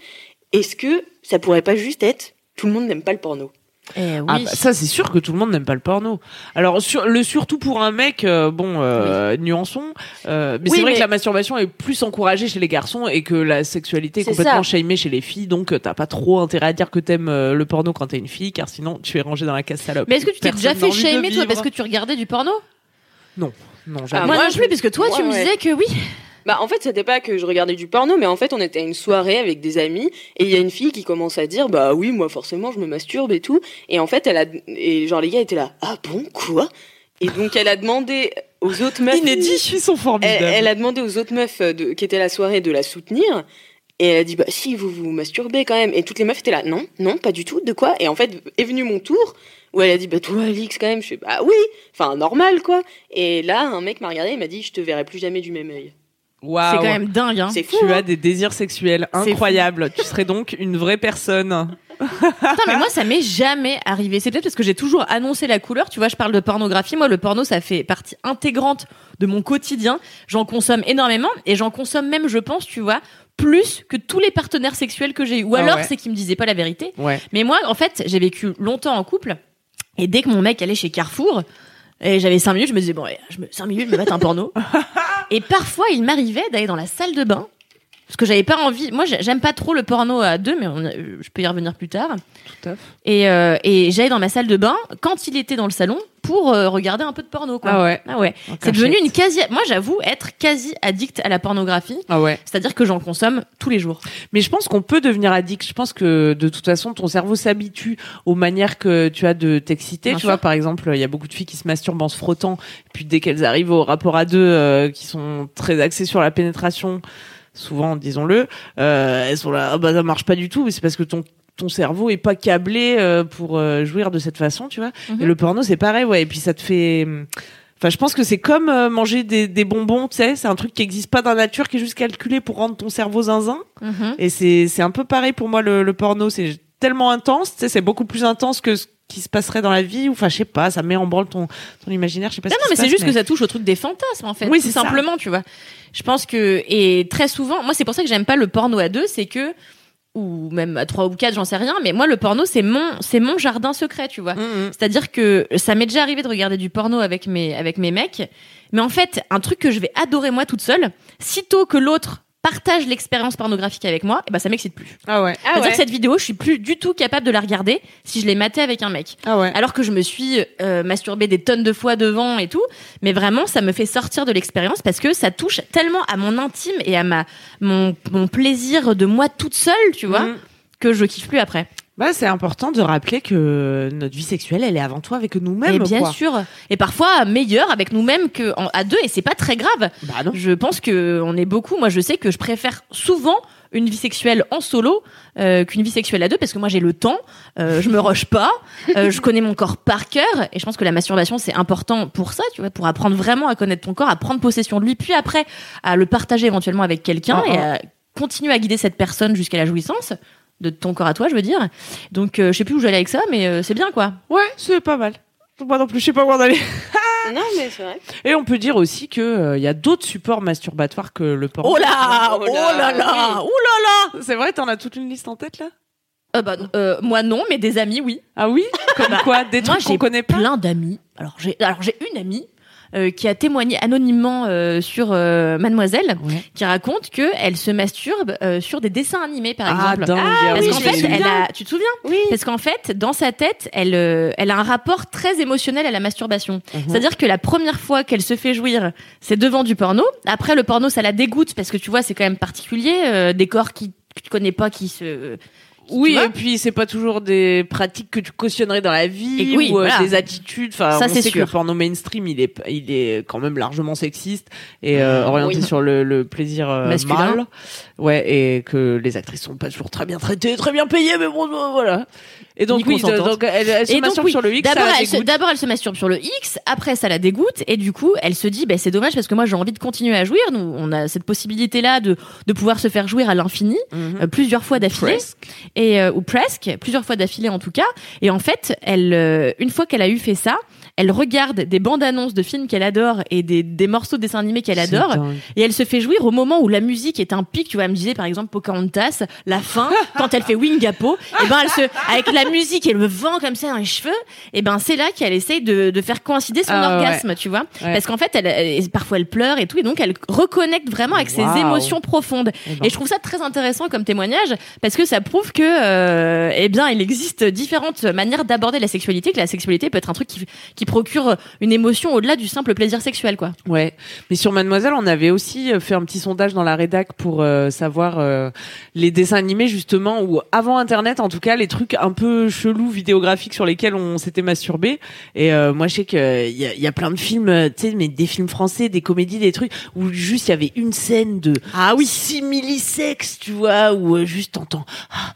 Speaker 1: Est-ce que ça pourrait pas juste être tout le monde n'aime pas le porno?
Speaker 3: Eh oui.
Speaker 2: Ah bah, ça c'est sûr que tout le monde n'aime pas le porno. Alors sur, le surtout pour un mec, euh, bon, euh, nuançons. euh, mais
Speaker 1: Oui,
Speaker 2: c'est vrai
Speaker 1: mais-
Speaker 2: que la masturbation est plus encouragée chez les garçons et que la sexualité est complètement shamée chez les filles. Donc euh, t'as pas trop intérêt à dire que t'aimes euh, le porno quand t'es une fille, car sinon tu es rangé dans la case salope.
Speaker 3: Mais est-ce que tu t'es déjà fait shamer toi parce que tu regardais du porno?
Speaker 2: Non,
Speaker 1: Ah,
Speaker 2: jamais.
Speaker 3: Moi
Speaker 1: moi,
Speaker 3: non
Speaker 1: je-
Speaker 3: plus, parce que toi tu
Speaker 1: Ouais,
Speaker 3: me disais que oui.
Speaker 1: Bah en fait c'était pas que je regardais du porno, mais en fait on était à une soirée avec des amis et il y a une fille qui commence à dire bah oui moi forcément je me masturbe et tout et en fait elle a et genre les gars étaient là ah bon quoi? Et donc elle a demandé aux autres meufs.
Speaker 2: Inédit, ils sont formidables.
Speaker 1: Elle, elle a demandé aux autres meufs euh, de, qui étaient à la soirée de la soutenir. Et elle a dit, bah si, vous vous masturbez quand même. Et toutes les meufs étaient là, non, non, pas du tout, de quoi? Et en fait, est venu mon tour, où elle a dit, bah toi, Alix, quand même. Je fais, bah oui, enfin, normal, quoi. Et là, un mec m'a regardé et m'a dit, je te verrai plus jamais du même œil.
Speaker 2: Waouh.
Speaker 3: C'est quand même dingue, hein.
Speaker 1: C'est fou.
Speaker 2: Tu
Speaker 1: hein.
Speaker 2: as des désirs sexuels incroyables. tu serais donc une vraie personne.
Speaker 3: Putain, mais moi, ça m'est jamais arrivé. C'est peut-être parce que j'ai toujours annoncé la couleur. Tu vois, je parle de pornographie. Moi, le porno, ça fait partie intégrante de mon quotidien. J'en consomme énormément et j'en consomme même, je pense, tu vois, plus que tous les partenaires sexuels que j'ai eu. Ou
Speaker 2: Ah
Speaker 3: alors,
Speaker 2: ouais.
Speaker 3: c'est qu'ils me disaient pas la vérité.
Speaker 2: Ouais.
Speaker 3: Mais moi, en fait, j'ai vécu longtemps en couple. Et dès que mon mec allait chez Carrefour, et j'avais 5 minutes, je me disais, bon, allez, je me, 5 minutes, je me mets un porno. et parfois, il m'arrivait d'aller dans la salle de bain. Parce que j'avais pas envie. Moi, j'ai- j'aime pas trop le porno à deux, mais on- je peux y revenir plus tard.
Speaker 2: Tout à fait.
Speaker 3: Et, euh, et j'allais dans ma salle de bain quand il était dans le salon pour euh, regarder un peu de porno. Quoi.
Speaker 2: Ah ouais.
Speaker 3: Ah ouais. C'est devenu une quasi. Moi, j'avoue être quasi addict à la pornographie.
Speaker 2: Ah ouais.
Speaker 3: C'est-à-dire que j'en consomme tous les jours.
Speaker 2: Mais je pense qu'on peut devenir addict. Je pense que de toute façon, ton cerveau s'habitue aux manières que tu as de t'exciter. Tu
Speaker 3: sûr.
Speaker 2: vois, par exemple, il y a beaucoup de filles qui se masturbent en se frottant. Puis dès qu'elles arrivent au rapport à deux, euh, qui sont très axées sur la pénétration, souvent, disons-le, euh, elles sont là, ah bah ça marche pas du tout. Mais c'est parce que ton ton cerveau est pas câblé euh, pour euh, jouir de cette façon, tu vois.
Speaker 3: Mhm.
Speaker 2: Et le porno, c'est pareil, ouais. Et puis ça te fait. Enfin, je pense que c'est comme euh, manger des, des bonbons, tu sais. C'est un truc qui existe pas dans la nature, qui est juste calculé pour rendre ton cerveau zinzin.
Speaker 3: Mhm.
Speaker 2: Et c'est c'est un peu pareil pour moi le, le porno, c'est tellement intense, tu sais, c'est beaucoup plus intense que ce qui se passerait dans la vie ou enfin je sais pas, ça met en branle ton ton imaginaire, je sais pas
Speaker 3: Non,
Speaker 2: ce
Speaker 3: non, mais c'est juste que ça touche au truc des fantasmes, en fait.
Speaker 2: Oui, c'est ça.
Speaker 3: simplement, tu vois. Je pense que, et très souvent, moi, c'est pour ça que j'aime pas le porno à deux, c'est que, ou même à trois ou quatre, j'en sais rien, mais moi, le porno, c'est mon, c'est mon jardin secret, tu vois.
Speaker 2: Mhm.
Speaker 3: C'est-à-dire que ça m'est déjà arrivé de regarder du porno avec mes, avec mes mecs. Mais en fait, un truc que je vais adorer moi toute seule, sitôt que l'autre partage l'expérience pornographique avec moi, et ben ça m'excite plus.
Speaker 2: Ah ouais.
Speaker 1: Ah
Speaker 3: C'est-à-dire
Speaker 1: ouais.
Speaker 3: que cette vidéo, je suis plus du tout capable de la regarder si je l'ai matée avec un mec.
Speaker 2: Ah ouais.
Speaker 3: Alors que je me suis euh, masturbée des tonnes de fois devant et tout, mais vraiment ça me fait sortir de l'expérience parce que ça touche tellement à mon intime et à ma mon, mon plaisir de moi toute seule, tu vois,
Speaker 2: Mhm.
Speaker 3: que je kiffe plus après.
Speaker 2: Bah c'est important de rappeler que notre vie sexuelle, elle est avant tout avec nous-mêmes
Speaker 3: et bien
Speaker 2: quoi.
Speaker 3: sûr, et parfois meilleur avec nous-mêmes que en- à deux et c'est pas très grave.
Speaker 2: Bah non.
Speaker 3: Je pense que on est beaucoup. Moi, je sais que je préfère souvent une vie sexuelle en solo euh, qu'une vie sexuelle à deux parce que moi j'ai le temps, euh, je me rush pas, euh, je connais mon corps par cœur et je pense que la masturbation c'est important pour ça, tu vois, pour apprendre vraiment à connaître ton corps, à prendre possession de lui, puis après à le partager éventuellement avec quelqu'un
Speaker 2: Ah,
Speaker 3: et
Speaker 2: ah.
Speaker 3: à continuer à guider cette personne jusqu'à la jouissance de ton corps à toi, je veux dire. Donc euh, je sais plus où j'allais avec ça, mais euh, c'est bien quoi.
Speaker 2: Ouais, c'est pas mal. Moi non plus, je sais pas où en aller.
Speaker 1: Non, mais c'est vrai.
Speaker 2: Et on peut dire aussi que euh, il y a d'autres supports masturbatoires que le porno.
Speaker 3: Oh là,
Speaker 1: Oh
Speaker 3: oh
Speaker 1: là,
Speaker 3: là là,
Speaker 1: oui.
Speaker 3: oh là là.
Speaker 2: C'est vrai, t'en as toute une liste en tête là?
Speaker 3: Euh, bah, euh, moi non, mais des amis oui.
Speaker 2: Ah oui? Comme
Speaker 3: Bah,
Speaker 2: quoi Des trucs qu'on
Speaker 3: j'ai
Speaker 2: connaît pas?
Speaker 3: plein d'amis. Alors j'ai alors j'ai une amie euh, qui a témoigné anonymement euh, sur euh, Mademoiselle,
Speaker 2: Ouais.
Speaker 3: qui raconte que elle se masturbe euh, sur des dessins animés par
Speaker 2: Ah,
Speaker 3: exemple.
Speaker 2: dingue. Ah
Speaker 3: Parce
Speaker 2: oui,
Speaker 3: qu'en fait, elle a, tu te souviens?
Speaker 1: Oui.
Speaker 3: Parce qu'en fait, dans sa tête, elle, euh, elle a un rapport très émotionnel à la masturbation.
Speaker 2: Mhm.
Speaker 3: C'est-à-dire que la première fois qu'elle se fait jouir, c'est devant du porno. Après, le porno, ça la dégoûte parce que tu vois, c'est quand même particulier, euh, des corps qui que tu connais pas, qui se
Speaker 2: Oui, et puis c'est pas toujours des pratiques que tu cautionnerais dans la vie
Speaker 3: oui,
Speaker 2: ou euh,
Speaker 3: voilà.
Speaker 2: des attitudes. Enfin,
Speaker 3: Ça,
Speaker 2: on sait que le porno mainstream, il est, il est quand même largement sexiste et euh, orienté
Speaker 3: Oui.
Speaker 2: sur le, le plaisir euh,
Speaker 3: Masculin.
Speaker 2: mâle. Ouais, et que les actrices sont pas toujours très bien traitées, très bien payées, mais bon, voilà. Et donc oui, donc elle, elle se
Speaker 3: Et donc,
Speaker 2: masturbe
Speaker 3: oui,
Speaker 2: sur le X,
Speaker 3: D'abord, elle elle se masturbe sur le X, après, ça la dégoûte, et du coup, elle se dit, ben, c'est dommage parce que moi, j'ai envie de continuer à jouir. Nous, on a cette possibilité-là de, de pouvoir se faire jouir à l'infini,
Speaker 2: Mhm.
Speaker 3: euh, plusieurs fois d'affilée.
Speaker 2: Presque.
Speaker 3: Et, euh, ou presque, plusieurs fois d'affilée en tout cas. Et en fait, elle, euh, une fois qu'elle a eu fait ça, elle regarde des bandes annonces de films qu'elle adore et des, des morceaux de dessins animés qu'elle adore.
Speaker 2: dingue.
Speaker 3: Et elle se fait jouir au moment où la musique est un pic. Tu vois, elle me disait par exemple Pocahontas, la fin, quand elle fait Wingapo, et ben elle se, avec la musique et le vent comme ça dans les cheveux, et ben c'est là qu'elle essaye de, de faire coïncider son
Speaker 2: Ah ouais.
Speaker 3: orgasme, tu vois.
Speaker 2: Ouais.
Speaker 3: Parce qu'en fait, elle, elle- parfois elle pleure et tout, et donc elle reconnecte vraiment avec ses émotions profondes.
Speaker 2: Eh ben.
Speaker 3: Et je trouve ça très intéressant comme témoignage parce que ça prouve que, euh, eh bien, il existe différentes manières d'aborder la sexualité, que la sexualité peut être un truc qui, qui procure une émotion au-delà du simple plaisir sexuel, quoi.
Speaker 2: Ouais, mais sur Mademoiselle, on avait aussi euh, fait un petit sondage dans la rédac pour euh, savoir euh, les dessins animés justement ou avant Internet, en tout cas, les trucs un peu chelous vidéographiques sur lesquels on s'était masturbé. Et euh, moi, je sais qu'il y a, y a plein de films, tu sais, mais des films français, des comédies, des trucs où juste il y avait une scène de
Speaker 3: Ah oui.
Speaker 2: simili-sexe, tu vois, où juste t'entends ah,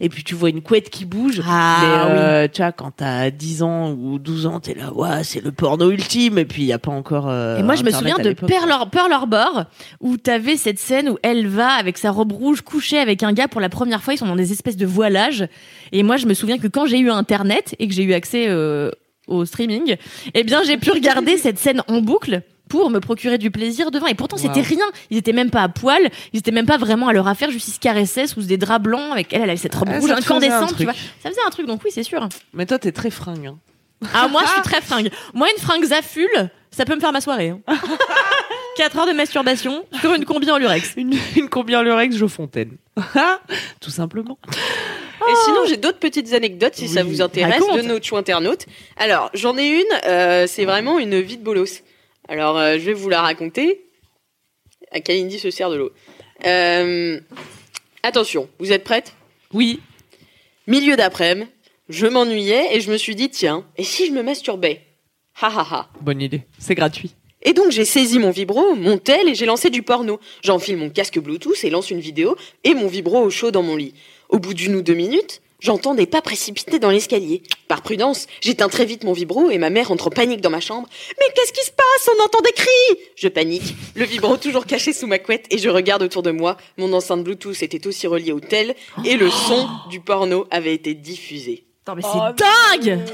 Speaker 2: et puis tu vois une couette qui bouge.
Speaker 3: Ah
Speaker 2: mais tu vois, quand t'as 10 ans ou 12 ans, t'es là, ouais, c'est le porno ultime. Et puis il y a pas encore. euh,
Speaker 3: Et moi, je me souviens de. Pearl, Har- Pearl Harbor, où t'avais cette scène où elle va avec sa robe rouge coucher avec un gars pour la première fois. Ils sont dans des espèces de voilages. Et moi, je me souviens que quand j'ai eu Internet et que j'ai eu accès euh, au streaming, eh bien, j'ai pu regarder cette scène en boucle pour me procurer du plaisir devant. Et pourtant, c'était rien. Ils étaient même pas à poil. Ils étaient même pas vraiment à leur affaire. Juste, ils se caressaient sous des draps blancs avec elle. Elle avait cette robe
Speaker 2: Ah,
Speaker 3: rouge incandescente, tu vois. Ça faisait un truc. Donc oui, c'est sûr.
Speaker 2: Mais toi, t'es très fringue. hein.
Speaker 3: Ah, moi, je suis très fringue. Moi, une fringue Zaful, ça peut me faire ma soirée. hein. 4 heures de masturbation sur une combi en lurex.
Speaker 2: Une, une combien Lurex Jo Fontaine. Tout simplement.
Speaker 1: Et sinon, j'ai d'autres petites anecdotes si ça vous intéresse
Speaker 3: Raconte.
Speaker 1: de nos chou internautes. Alors, j'en ai une, euh, c'est vraiment une vie de bolos. Alors, euh, je vais vous la raconter. À Kalindi se sert de l'eau. Euh, attention, vous êtes prêtes
Speaker 2: Oui.
Speaker 1: Milieu d'après-midi, je m'ennuyais et je me suis dit, tiens, et si je me masturbais? Ha ha ha.
Speaker 2: Bonne idée. C'est gratuit.
Speaker 1: Et donc j'ai saisi mon vibro, mon tel et j'ai lancé du porno. J'enfile mon casque Bluetooth et lance une vidéo et mon vibro au chaud dans mon lit. Au bout d'une ou deux minutes, j'entends des pas précipités dans l'escalier. Par prudence, j'éteins très vite mon vibro et ma mère entre en panique dans ma chambre. Mais qu'est-ce qui se passe? On entend des cris Je panique. Le vibro toujours caché sous ma couette et je regarde autour de moi. Mon enceinte Bluetooth était aussi reliée au tel et le son du porno avait été diffusé.
Speaker 3: Attends, mais
Speaker 2: Oh,
Speaker 3: c'est dingue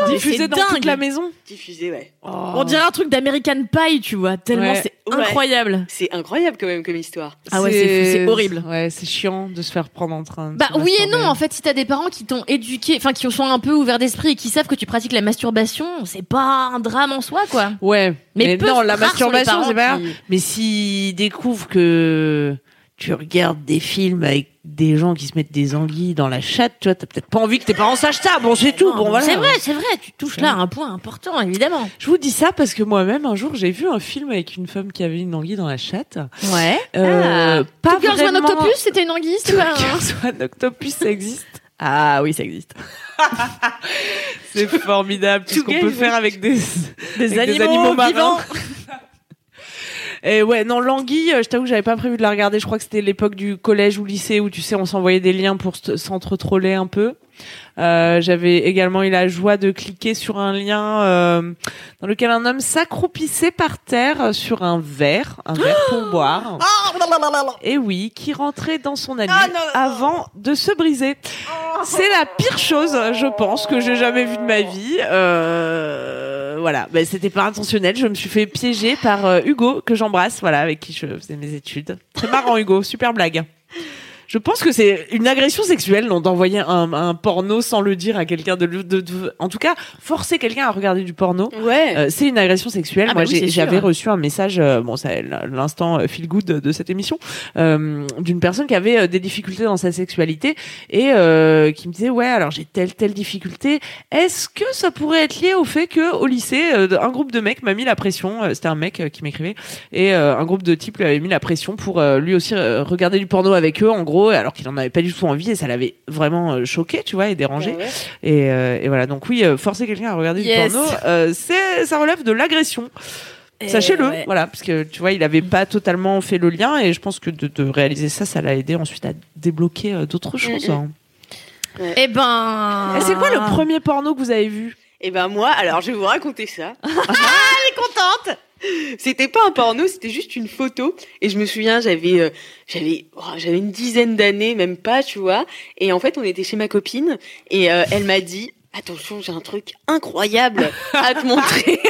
Speaker 3: Non, mais
Speaker 2: Diffusé
Speaker 3: c'est
Speaker 2: dans toute la maison.
Speaker 1: Diffusé, ouais.
Speaker 3: On dirait un truc d'American Pie, tu vois, tellement
Speaker 2: Ouais.
Speaker 3: c'est
Speaker 1: Ouais.
Speaker 3: incroyable.
Speaker 1: C'est incroyable quand même comme histoire.
Speaker 3: Ah ouais, c'est- c'est horrible.
Speaker 2: Ouais, c'est chiant de se faire prendre en train. de
Speaker 3: Bah
Speaker 2: se
Speaker 3: oui et
Speaker 2: masturber.
Speaker 3: non, en fait, si t'as des parents qui t'ont éduqué, enfin qui sont un peu ouverts d'esprit et qui savent que tu pratiques la masturbation, c'est pas un drame en soi, quoi.
Speaker 2: Ouais.
Speaker 3: Mais
Speaker 2: Mais,
Speaker 3: peu
Speaker 2: non, la
Speaker 3: rares sont les
Speaker 2: masturbation,
Speaker 3: parents
Speaker 2: c'est pas.
Speaker 3: qui-
Speaker 2: Mais s'ils découvrent que tu regardes des films avec des gens qui se mettent des anguilles dans la chatte, tu vois, t'as peut-être pas envie que tes parents sachent ça. Bon, c'est tout.
Speaker 3: Non,
Speaker 2: Bon, voilà.
Speaker 3: C'est vrai, c'est vrai, tu touches là un point important, évidemment.
Speaker 2: Je vous dis ça parce que moi-même, un jour, j'ai vu un film avec une femme qui avait une anguille dans la chatte.
Speaker 3: Ouais.
Speaker 2: Euh, pas
Speaker 3: Two Girls One
Speaker 2: vraiment-
Speaker 3: Octopus, c'était une anguille, c'était pas
Speaker 2: Girls One Octopus, ça existe.
Speaker 3: Ah oui, ça existe.
Speaker 2: C'est formidable tout ce qu'on peut faire avec des,
Speaker 3: Des
Speaker 2: avec
Speaker 3: animaux,
Speaker 2: marins.
Speaker 3: vivants.
Speaker 2: Et ouais, non, l'anguille, euh, je t'avoue, que j'avais pas prévu de la regarder. Je crois que c'était l'époque du collège ou lycée où tu sais, on s'envoyait des liens pour s'entre-troller un peu. Euh, j'avais également eu la joie de cliquer sur un lien euh, dans lequel un homme s'accroupissait par terre sur un verre, un verre pour boire. Et oui, qui rentrait dans son anus
Speaker 1: Ah, non, non.
Speaker 2: avant de se briser. C'est la pire chose, je pense, que j'ai jamais vue de ma vie. Euh, voilà, ben, c'était pas intentionnel. Je me suis fait piéger par euh, Hugo, que j'embrasse, voilà, avec qui je faisais mes études. Très marrant, Hugo, super blague. Je pense que c'est une agression sexuelle non, d'envoyer un, un porno sans le dire à quelqu'un de, de, de- en tout cas forcer quelqu'un à regarder du porno.
Speaker 1: Ouais.
Speaker 2: Euh, c'est une agression sexuelle.
Speaker 3: Ah bah
Speaker 2: Moi,
Speaker 3: oui,
Speaker 2: j'ai-
Speaker 3: c'est sûr.
Speaker 2: j'avais reçu un message, euh, bon, c'est l'instant euh, feel good de, de cette émission, euh, d'une personne qui avait euh, des difficultés dans sa sexualité et euh, qui me disait, ouais, alors j'ai telle telle difficulté. Est-ce que ça pourrait être lié au fait que au lycée, euh, un groupe de mecs m'a mis la pression. euh, C'était un mec euh, qui m'écrivait et euh, un groupe de types lui avait mis la pression pour euh, lui aussi euh, regarder du porno avec eux, en gros, alors qu'il en avait pas du tout envie et ça l'avait vraiment euh, choqué, tu vois, et dérangé.
Speaker 1: Ouais, ouais.
Speaker 2: Et, euh, et voilà, donc oui, euh, forcer quelqu'un à regarder
Speaker 3: Yes.
Speaker 2: du porno, euh, c'est, ça relève de l'agression. Sachez-le,
Speaker 3: ouais.
Speaker 2: voilà, parce que tu vois, il avait pas totalement fait le lien et je pense que de, de réaliser ça, ça l'a aidé ensuite à débloquer euh, d'autres choses.
Speaker 1: mm.
Speaker 2: hein.
Speaker 3: Eh ben.
Speaker 2: Et c'est quoi le premier porno que vous avez vu?
Speaker 1: Et ben moi, alors je vais vous raconter ça.
Speaker 3: contente
Speaker 1: C'était pas un porno, c'était juste une photo. Et je me souviens, j'avais, euh, j'avais, oh, j'avais une dizaine d'années, même pas, tu vois. Et en fait, on était chez ma copine et euh, elle m'a dit, attention, j'ai un truc incroyable à te montrer.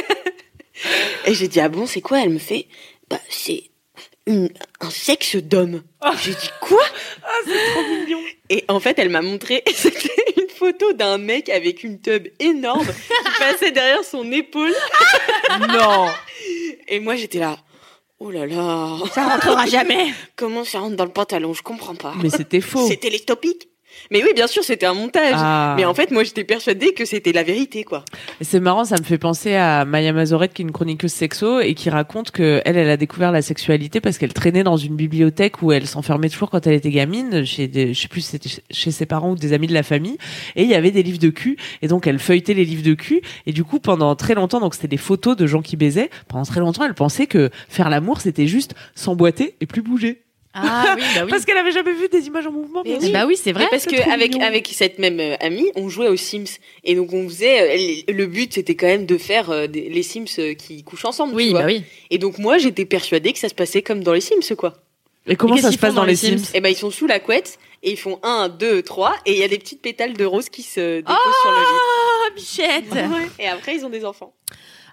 Speaker 1: et j'ai dit, ah bon, c'est quoi? Elle me fait, bah c'est une, un sexe d'homme. J'ai dit quoi? Et en fait, elle m'a montré, c'était une photo d'un mec avec une tub énorme qui passait derrière son épaule.
Speaker 2: Non
Speaker 1: Et moi, j'étais là. Oh là là.
Speaker 3: Ça rentrera jamais.
Speaker 1: Comment ça rentre dans le pantalon? Je comprends pas.
Speaker 2: Mais c'était faux.
Speaker 1: C'est téléstopique Mais oui, bien sûr, c'était un montage.
Speaker 2: Ah.
Speaker 1: Mais en fait, moi, j'étais persuadée que c'était la vérité, quoi.
Speaker 2: Et C'est marrant, ça me fait penser à Maya Mazorette, qui est une chroniqueuse sexo et qui raconte que elle, elle a découvert la sexualité parce qu'elle traînait dans une bibliothèque où elle s'enfermait toujours quand elle était gamine, chez des, je sais plus c'était chez ses parents ou des amis de la famille, et il y avait des livres de cul, et donc elle feuilletait les livres de cul, et du coup pendant très longtemps, donc c'était des photos de gens qui baisaient, pendant très longtemps elle pensait que faire l'amour c'était juste s'emboîter et plus bouger,
Speaker 3: Ah oui, bah oui.
Speaker 2: parce qu'elle avait jamais vu des images en mouvement.
Speaker 1: Mais oui.
Speaker 3: Bah oui, c'est vrai.
Speaker 1: Mais parce que avec
Speaker 2: mignon.
Speaker 1: avec cette même euh, amie, on jouait aux Sims et donc on faisait euh, le but c'était quand même de faire euh, des- les Sims euh, qui couchent ensemble, tu
Speaker 3: Oui,
Speaker 1: vois.
Speaker 3: bah oui.
Speaker 1: Et donc moi j'étais persuadée que ça se passait comme dans les Sims quoi.
Speaker 2: Et comment
Speaker 3: Et
Speaker 2: ça se passe dans
Speaker 3: dans
Speaker 2: les Sims,
Speaker 3: Sims?
Speaker 1: Et ben ils sont sous la couette et ils font 1 2 3 et il y a des petites pétales de rose qui se déposent sur le
Speaker 3: Oh, Bichette
Speaker 1: lit. Et après ils ont des enfants.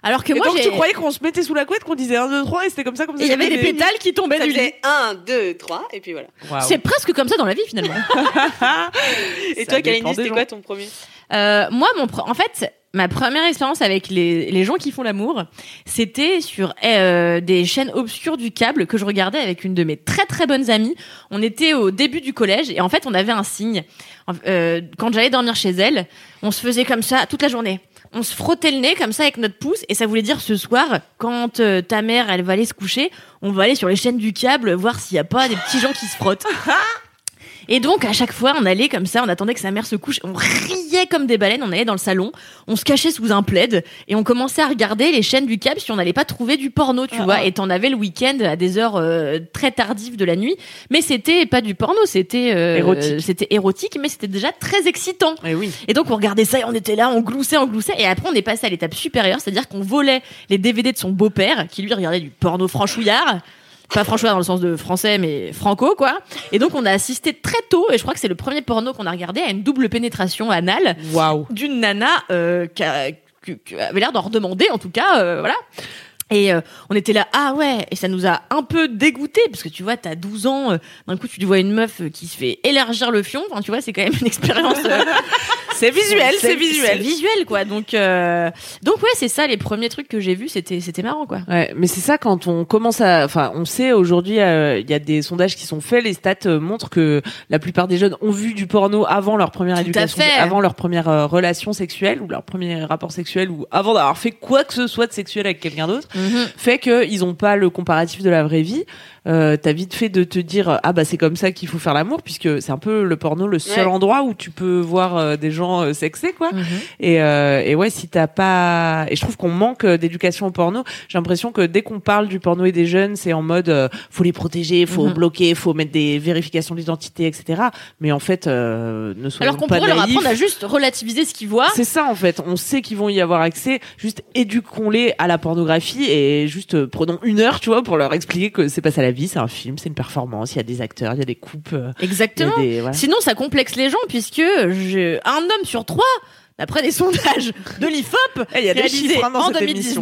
Speaker 3: Alors que
Speaker 2: Et
Speaker 3: moi,
Speaker 2: donc tu croyais qu'on se mettait sous la couette, qu'on disait 1, 2, 3 et c'était comme ça, comme ça.
Speaker 3: Il y avait des
Speaker 2: les-
Speaker 3: pétales qui tombaient
Speaker 1: Ça
Speaker 3: du lit.
Speaker 1: faisait 1 2 3 et puis voilà.
Speaker 3: C'est presque comme ça dans la vie finalement.
Speaker 1: Et
Speaker 2: Ça
Speaker 1: toi Kalindi, c'était quoi ton premier
Speaker 3: Euh, moi, mon pro- en fait, ma première expérience avec les, les gens qui font l'amour, c'était sur euh, des chaînes obscures du câble que je regardais avec une de mes très très bonnes amies. On était au début du collège et en fait, on avait un signe. Euh, quand j'allais dormir chez elle, on se faisait comme ça toute la journée. On se frottait le nez comme ça avec notre pouce et ça voulait dire ce soir, quand euh, ta mère elle va aller se coucher, on va aller sur les chaînes du câble voir s'il y a pas des petits gens qui se frottent. Et donc, à chaque fois, on allait comme ça, on attendait que sa mère se couche, on riait comme des baleines, on allait dans le salon, on se cachait sous un plaid, et on commençait à regarder les chaînes du câble si on n'allait pas trouver du porno, tu
Speaker 2: Ah,
Speaker 3: vois.
Speaker 2: ah.
Speaker 3: Et t'en avais le week-end à des heures euh, très tardives de la nuit. Mais c'était pas du porno, c'était euh,
Speaker 2: Érotique.
Speaker 3: c'était érotique, mais c'était déjà très excitant.
Speaker 2: Eh oui.
Speaker 3: Et donc on regardait ça et on était là, on gloussait, on gloussait. Et après on est passé à l'étape supérieure, c'est-à-dire qu'on volait les DVD de son beau-père, qui lui regardait du porno franchouillard. Pas franchouillard dans le sens de français, mais franco, quoi. Et donc on a assisté très tôt, et je crois que c'est le premier porno qu'on a regardé, à une double pénétration anale
Speaker 2: Waouh.
Speaker 3: d'une nana euh, qui, a- qui- qui avait l'air d'en redemander, en tout cas, euh, voilà. Et euh, on était là, ah ouais, et ça nous a un peu dégoûté parce que tu vois, t'as 12 ans, euh, d'un coup tu vois une meuf euh, qui se fait élargir le fion, enfin tu vois, c'est quand même une expérience. euh,
Speaker 2: C'est visuel, c'est visuel.
Speaker 3: C'est visuel, quoi. Donc, donc ouais, c'est ça, les premiers trucs que j'ai vus, c'était, c'était marrant, quoi.
Speaker 2: Ouais, mais c'est ça quand on commence à, enfin, on sait aujourd'hui, il y a des sondages qui sont faits, les stats montrent que la plupart des jeunes ont vu du porno avant leur première
Speaker 3: Tout
Speaker 2: éducation, avant leur première relation sexuelle ou leur premier rapport sexuel ou avant d'avoir fait quoi que ce soit de sexuel avec quelqu'un d'autre, fait que ils ont pas le comparatif de la vraie vie. Euh, T'as vite fait de te dire ah bah c'est comme ça qu'il faut faire l'amour puisque c'est un peu le porno le seul
Speaker 1: Ouais.
Speaker 2: endroit où tu peux voir euh, des gens euh, sexés quoi.
Speaker 3: Mhm.
Speaker 2: Et, euh, et ouais, si t'as pas, et je trouve qu'on manque euh, d'éducation au porno. J'ai l'impression que dès qu'on parle du porno et des jeunes, c'est en mode euh, faut les protéger, faut
Speaker 3: Mhm.
Speaker 2: bloquer, faut mettre des vérifications d'identité, etc. Mais en fait, euh, ne soyons
Speaker 3: Alors qu'on pourrait leur
Speaker 2: naïfs.
Speaker 3: apprendre à juste relativiser ce qu'ils voient.
Speaker 2: C'est ça en fait. On sait qu'ils vont y avoir accès. Juste éduquons-les à la pornographie et juste euh, prenons une heure, tu vois, pour leur expliquer que c'est pas ça la vie, c'est un film, c'est une performance. Il y a des acteurs, il y a des coupes. euh,
Speaker 3: Exactement.
Speaker 2: des- voilà.
Speaker 3: Sinon, ça complexe les gens puisque je... un homme sur trois, d'après des sondages de l'IFOP,
Speaker 2: Eh,
Speaker 3: réalisés
Speaker 2: hein,
Speaker 3: en
Speaker 2: cette émission.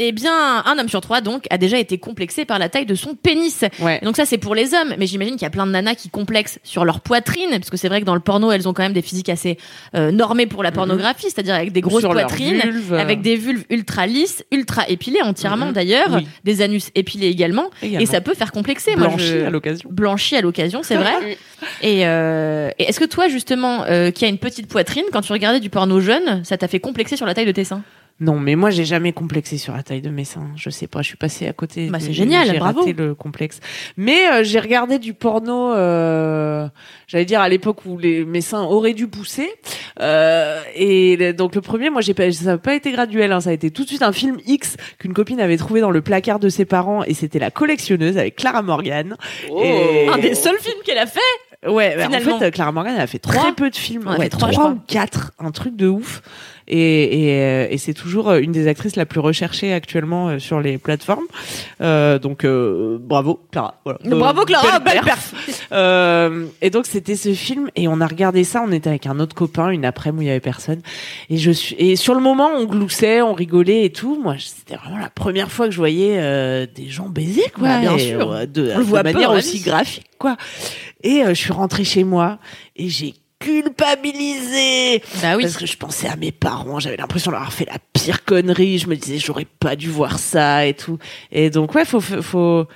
Speaker 3: 2019, eh bien, un homme sur trois, donc, a déjà été complexé par la taille de son pénis.
Speaker 2: Ouais.
Speaker 3: Donc ça, c'est pour les hommes. Mais j'imagine qu'il y a plein de nanas qui complexent sur leur poitrine, parce que c'est vrai que dans le porno, elles ont quand même des physiques assez euh, normées pour la pornographie, c'est-à-dire avec des grosses
Speaker 2: Sur
Speaker 3: poitrines,
Speaker 2: vulve.
Speaker 3: avec des vulves ultra lisses, ultra épilées entièrement
Speaker 2: Mhm.
Speaker 3: d'ailleurs,
Speaker 2: Oui.
Speaker 3: des anus épilés également,
Speaker 2: Également.
Speaker 3: et ça peut faire complexer. Moi,
Speaker 2: blanchi
Speaker 3: je-
Speaker 2: à l'occasion.
Speaker 3: blanchi à l'occasion, c'est vrai. Et, euh, et est-ce que toi, justement, euh, qui a une petite poitrine, quand tu regardais du porno jeune, ça t'a fait complexer sur la taille de tes seins?
Speaker 2: Non, mais moi j'ai jamais complexé sur la taille de mes seins. Je sais pas, je suis passée à côté.
Speaker 3: Bah, c'est génial,
Speaker 2: j'ai
Speaker 3: bravo.
Speaker 2: raté le complexe. Mais euh, j'ai regardé du porno. Euh, J'allais dire à l'époque où les mes seins auraient dû pousser. Euh, et donc le premier, moi j'ai pas, ça n'a pas été graduel. Hein, ça a été tout de suite un film X qu'une copine avait trouvé dans le placard de ses parents et c'était La collectionneuse avec Clara Morgan.
Speaker 1: Oh.
Speaker 2: Et-
Speaker 3: Un des seuls films qu'elle a fait
Speaker 2: Ouais, bah, en
Speaker 3: Finalement.
Speaker 2: fait, euh, Clara Morgan, elle a fait très peu de films. Ouais,
Speaker 3: fait trois,
Speaker 2: trois ou quatre, un truc de ouf. Et, et, euh, et c'est toujours euh, une des actrices la plus recherchée actuellement euh, sur les plateformes. Euh, donc, euh, bravo, Clara. Voilà.
Speaker 3: Bravo, Clara, belle
Speaker 2: perf. Euh, et donc, c'était ce film et on a regardé ça. On était avec un autre copain, une après-midi où il y avait personne. Et je suis, et sur le moment, on gloussait, on rigolait et tout. Moi, c'était vraiment la première fois que je voyais euh, des gens baiser, quoi.
Speaker 3: Bah, bien
Speaker 2: Et,
Speaker 3: sûr.
Speaker 2: de,
Speaker 3: On voit
Speaker 2: de
Speaker 3: peu
Speaker 2: manière
Speaker 3: la
Speaker 2: aussi graphique, quoi. Et je suis rentrée chez moi et j'ai culpabilisée.
Speaker 3: Bah oui.
Speaker 2: Parce que je pensais à mes parents, j'avais l'impression d'avoir fait la pire connerie. Je me disais, j'aurais pas dû voir ça et tout. Et donc, ouais, faut, faut, faut,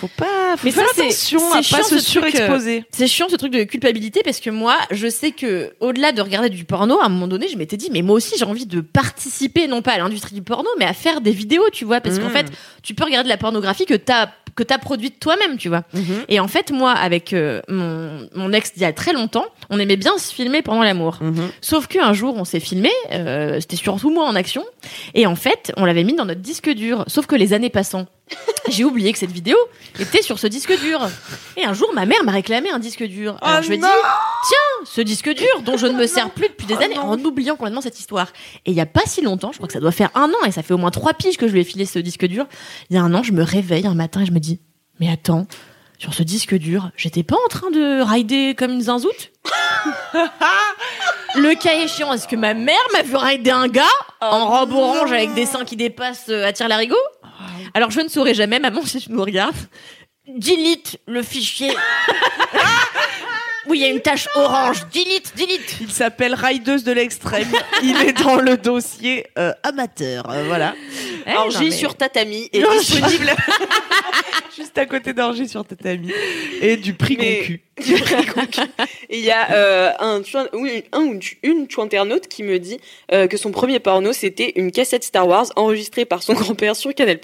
Speaker 2: faut pas, faut
Speaker 3: Mais
Speaker 2: faire
Speaker 3: ça, c'est-
Speaker 2: attention à pas se
Speaker 3: ce euh,
Speaker 2: surexposer.
Speaker 3: C'est chiant ce truc de culpabilité parce que moi, je sais que au-delà de regarder du porno, à un moment donné, je m'étais dit, mais moi aussi, j'ai envie de participer, non pas à l'industrie du porno, mais à faire des vidéos, tu vois, parce qu'en
Speaker 2: Mm.
Speaker 3: fait, tu peux regarder de la pornographie que t'as que t'as produite toi-même, tu vois.
Speaker 2: Mhm.
Speaker 3: Et en fait, moi, avec euh, mon, mon ex d'il y a très longtemps, on aimait bien se filmer pendant l'amour.
Speaker 2: Mhm.
Speaker 3: Sauf qu'un jour, on s'est filmé, euh, c'était surtout moi en action, et en fait, on l'avait mis dans notre disque dur. Sauf que les années passant, j'ai oublié que cette vidéo était sur ce disque dur. Et un jour, ma mère m'a réclamé un disque dur. Alors
Speaker 2: Oh
Speaker 3: je lui ai dit, tiens, ce disque dur dont je ne me sers plus depuis des
Speaker 2: Oh
Speaker 3: années,
Speaker 2: non.
Speaker 3: en oubliant complètement cette histoire. Et il y a pas si longtemps, je crois que ça doit faire un an, et ça fait au moins trois piges que je lui ai filé ce disque dur. Il y a un an, je me réveille un matin et je me dis, mais attends, sur ce disque dur, j'étais pas en train de rider comme une zinzoute Le cas échéant, est-ce que ma mère m'a vu rider un gars en robe orange avec des seins qui dépassent euh, à tire larigot Alors je ne saurais jamais, maman, si tu nous regardes. Delete le fichier. oui, il y a une tache orange. Delete, delete.
Speaker 2: Il s'appelle Rideuse de l'extrême. Il est dans le dossier euh, amateur. Euh, voilà.
Speaker 3: Eh, mais-
Speaker 1: sur Tatami est
Speaker 2: Non,
Speaker 1: disponible.
Speaker 2: Juste à côté d'Orgy sur Tatami. Et du prix
Speaker 1: Mais-
Speaker 2: concu.
Speaker 1: du prix concu. Et il y a euh, un, un ou une chouinternaute qui me dit euh, que son premier porno c'était une cassette Star Wars enregistrée par son grand-père sur Canal+.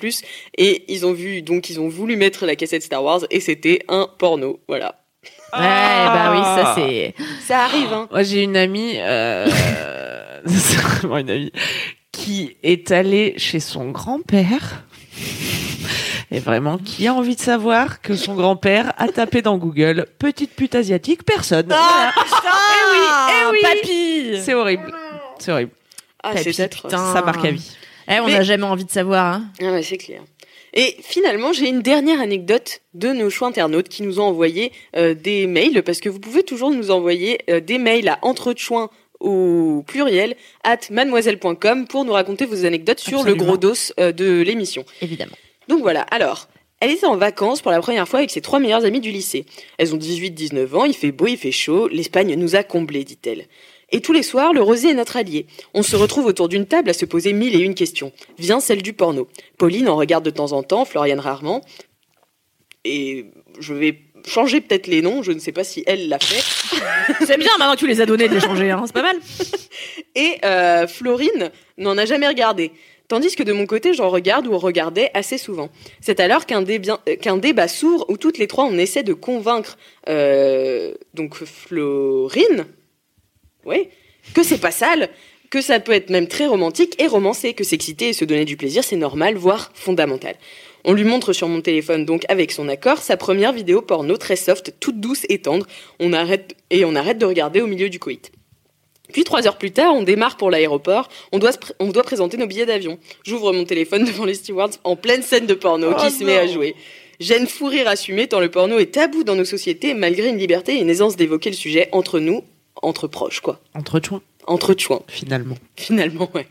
Speaker 1: Et ils ont vu, donc ils ont voulu mettre la cassette Star Wars et c'était un porno. Voilà.
Speaker 3: Ouais, bah oui, ça c'est.
Speaker 1: Ça arrive, hein.
Speaker 2: Moi, j'ai une amie, euh, c'est vraiment une amie, qui est allée chez son grand-père. Et vraiment, qui a envie de savoir que son grand-père a tapé dans Google petite pute asiatique Personne. Voilà.
Speaker 3: Eh oui, eh oui. Papy.
Speaker 2: C'est horrible. C'est horrible.
Speaker 1: Ah,
Speaker 3: Papy,
Speaker 1: c'est atroce.
Speaker 3: putain.
Speaker 2: Ça marque à vie.
Speaker 3: Eh, on
Speaker 1: Mais-
Speaker 3: n'a jamais envie de savoir. Hein.
Speaker 1: Ah ouais, c'est clair. Et finalement, j'ai une dernière anecdote de nos choix internautes qui nous ont envoyé euh, des mails, parce que vous pouvez toujours nous envoyer euh, des mails à entrechoin au pluriel at mademoiselle.com pour nous raconter vos anecdotes sur le gros dos euh, de l'émission.
Speaker 3: Évidemment.
Speaker 1: Donc voilà, alors, elle était en vacances pour la première fois avec ses trois meilleures amies du lycée. Elles ont 18-19 ans, il fait beau, il fait chaud, l'Espagne nous a comblés, dit-elle. Et tous les soirs, le rosé est notre allié. On se retrouve autour d'une table à se poser mille et une questions. Vient celle du porno. Pauline en regarde de temps en temps, Floriane rarement. Et je vais changer peut-être les noms, je ne sais pas si elle l'a fait.
Speaker 3: C'est bien maintenant que tu les as donnés de les changer, hein. c'est pas mal.
Speaker 1: Et euh, Florine n'en a jamais regardé. Tandis que de mon côté, j'en regarde ou regardais assez souvent. C'est alors qu'un euh, débat s'ouvre où toutes les trois on essaie de convaincre euh, donc Florine, oui, que c'est pas sale, que ça peut être même très romantique et romancé, que s'exciter et se donner du plaisir c'est normal, voire fondamental. On lui montre sur mon téléphone, donc avec son accord, sa première vidéo porno très soft, toute douce et tendre. On arrête et on arrête de regarder au milieu du coït. Puis trois heures plus tard, on démarre pour l'aéroport. On doit, on présenter nos billets d'avion. J'ouvre mon téléphone devant les stewards en pleine scène de porno
Speaker 2: Oh
Speaker 1: qui se met à jouer. Gêne fou rire assumé tant le porno est tabou dans nos sociétés malgré une liberté et une aisance d'évoquer le sujet entre nous, entre proches quoi.
Speaker 2: Entre chouins,
Speaker 1: Entre chouins,
Speaker 2: finalement.
Speaker 1: finalement ouais.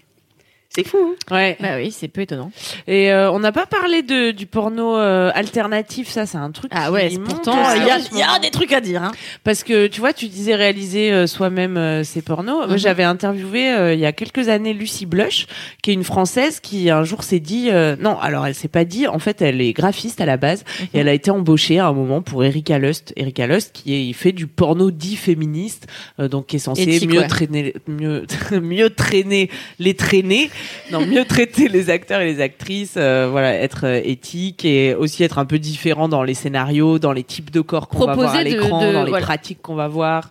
Speaker 1: C'est fou hein
Speaker 2: Ouais.
Speaker 3: Bah oui, c'est peu étonnant.
Speaker 2: Et euh, on n'a pas parlé de, du porno euh, alternatif, ça c'est un truc
Speaker 3: Ah
Speaker 2: qui
Speaker 3: ouais, c'est
Speaker 2: monte
Speaker 3: pourtant, il y, y a
Speaker 2: moment.
Speaker 3: des trucs à dire. Hein.
Speaker 2: Parce que tu vois, tu disais réaliser euh, soi-même euh, ses pornos. Moi,
Speaker 3: Mhm.
Speaker 2: J'avais interviewé euh, il y a quelques années Lucie Blush, qui est une française qui un jour s'est dit euh, non, alors elle s'est pas dit. En fait, elle est graphiste à la base et elle a été embauchée à un moment pour Erika Lust. Erika Lust, qui est, il fait du porno dit féministe, euh, donc qui est censé
Speaker 3: Éthique,
Speaker 2: mieux
Speaker 3: ouais.
Speaker 2: traîner, mieux mieux traîner les traîner, non mieux traiter les acteurs et les actrices, euh, voilà, être euh, éthique et aussi être un peu différent dans les scénarios, dans les types de corps qu'on va voir à l'écran, dans les
Speaker 3: voilà.
Speaker 2: pratiques qu'on va voir.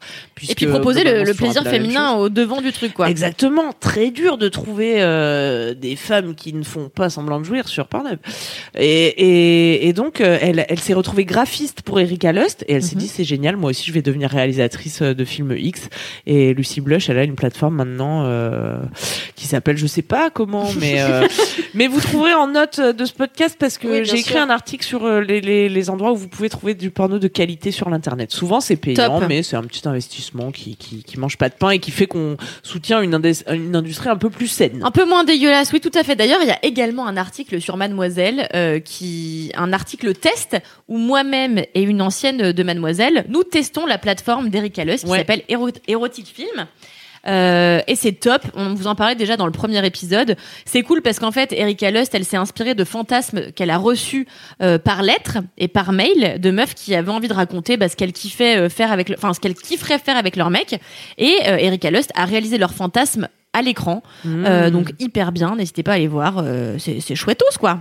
Speaker 3: Et puis proposer le, plaisir féminin au devant du truc, quoi.
Speaker 2: Exactement, très dur de trouver euh, des femmes qui ne font pas semblant de jouir sur Pornhub. Et, et, et donc, elle, elle s'est retrouvée graphiste pour Erika Lust et elle s'est
Speaker 3: Mhm.
Speaker 2: dit c'est génial, moi aussi je vais devenir réalisatrice de films X. Et Lucie Blush, elle a une plateforme maintenant euh, qui s'appelle, je sais pas, pas comment, mais euh, mais vous trouverez en note de ce podcast parce que
Speaker 1: Oui,
Speaker 2: j'ai écrit
Speaker 1: sûr.
Speaker 2: un article sur euh, les, les, les endroits où vous pouvez trouver du porno de qualité sur l'internet. Souvent c'est payant,
Speaker 3: Top.
Speaker 2: mais c'est un petit investissement qui, qui qui mange pas de pain et qui fait qu'on soutient une, une industrie un peu plus saine.
Speaker 3: Un peu moins dégueulasse, oui, tout à fait. D'ailleurs, il y a également un article sur Mademoiselle, euh, qui, un article test où moi-même et une ancienne de Mademoiselle, nous testons la plateforme d'Erika Lust qui s'appelle Éro- Erotic Film. Euh, et c'est top. On vous en parlait déjà dans le premier épisode. C'est cool parce qu'en fait, Erika Lust, elle s'est inspirée de fantasmes qu'elle a reçus euh, par lettre et par mail de meufs qui avaient envie de raconter bah, ce qu'elles kiffaient euh, faire avec, le- enfin ce qu'elles kifferaient faire avec leur mec. Et euh, Erika Lust a réalisé leurs fantasmes à l'écran.
Speaker 2: Mmh.
Speaker 3: Euh, donc hyper bien, n'hésitez pas à aller voir, euh, c'est c'est chouettos quoi.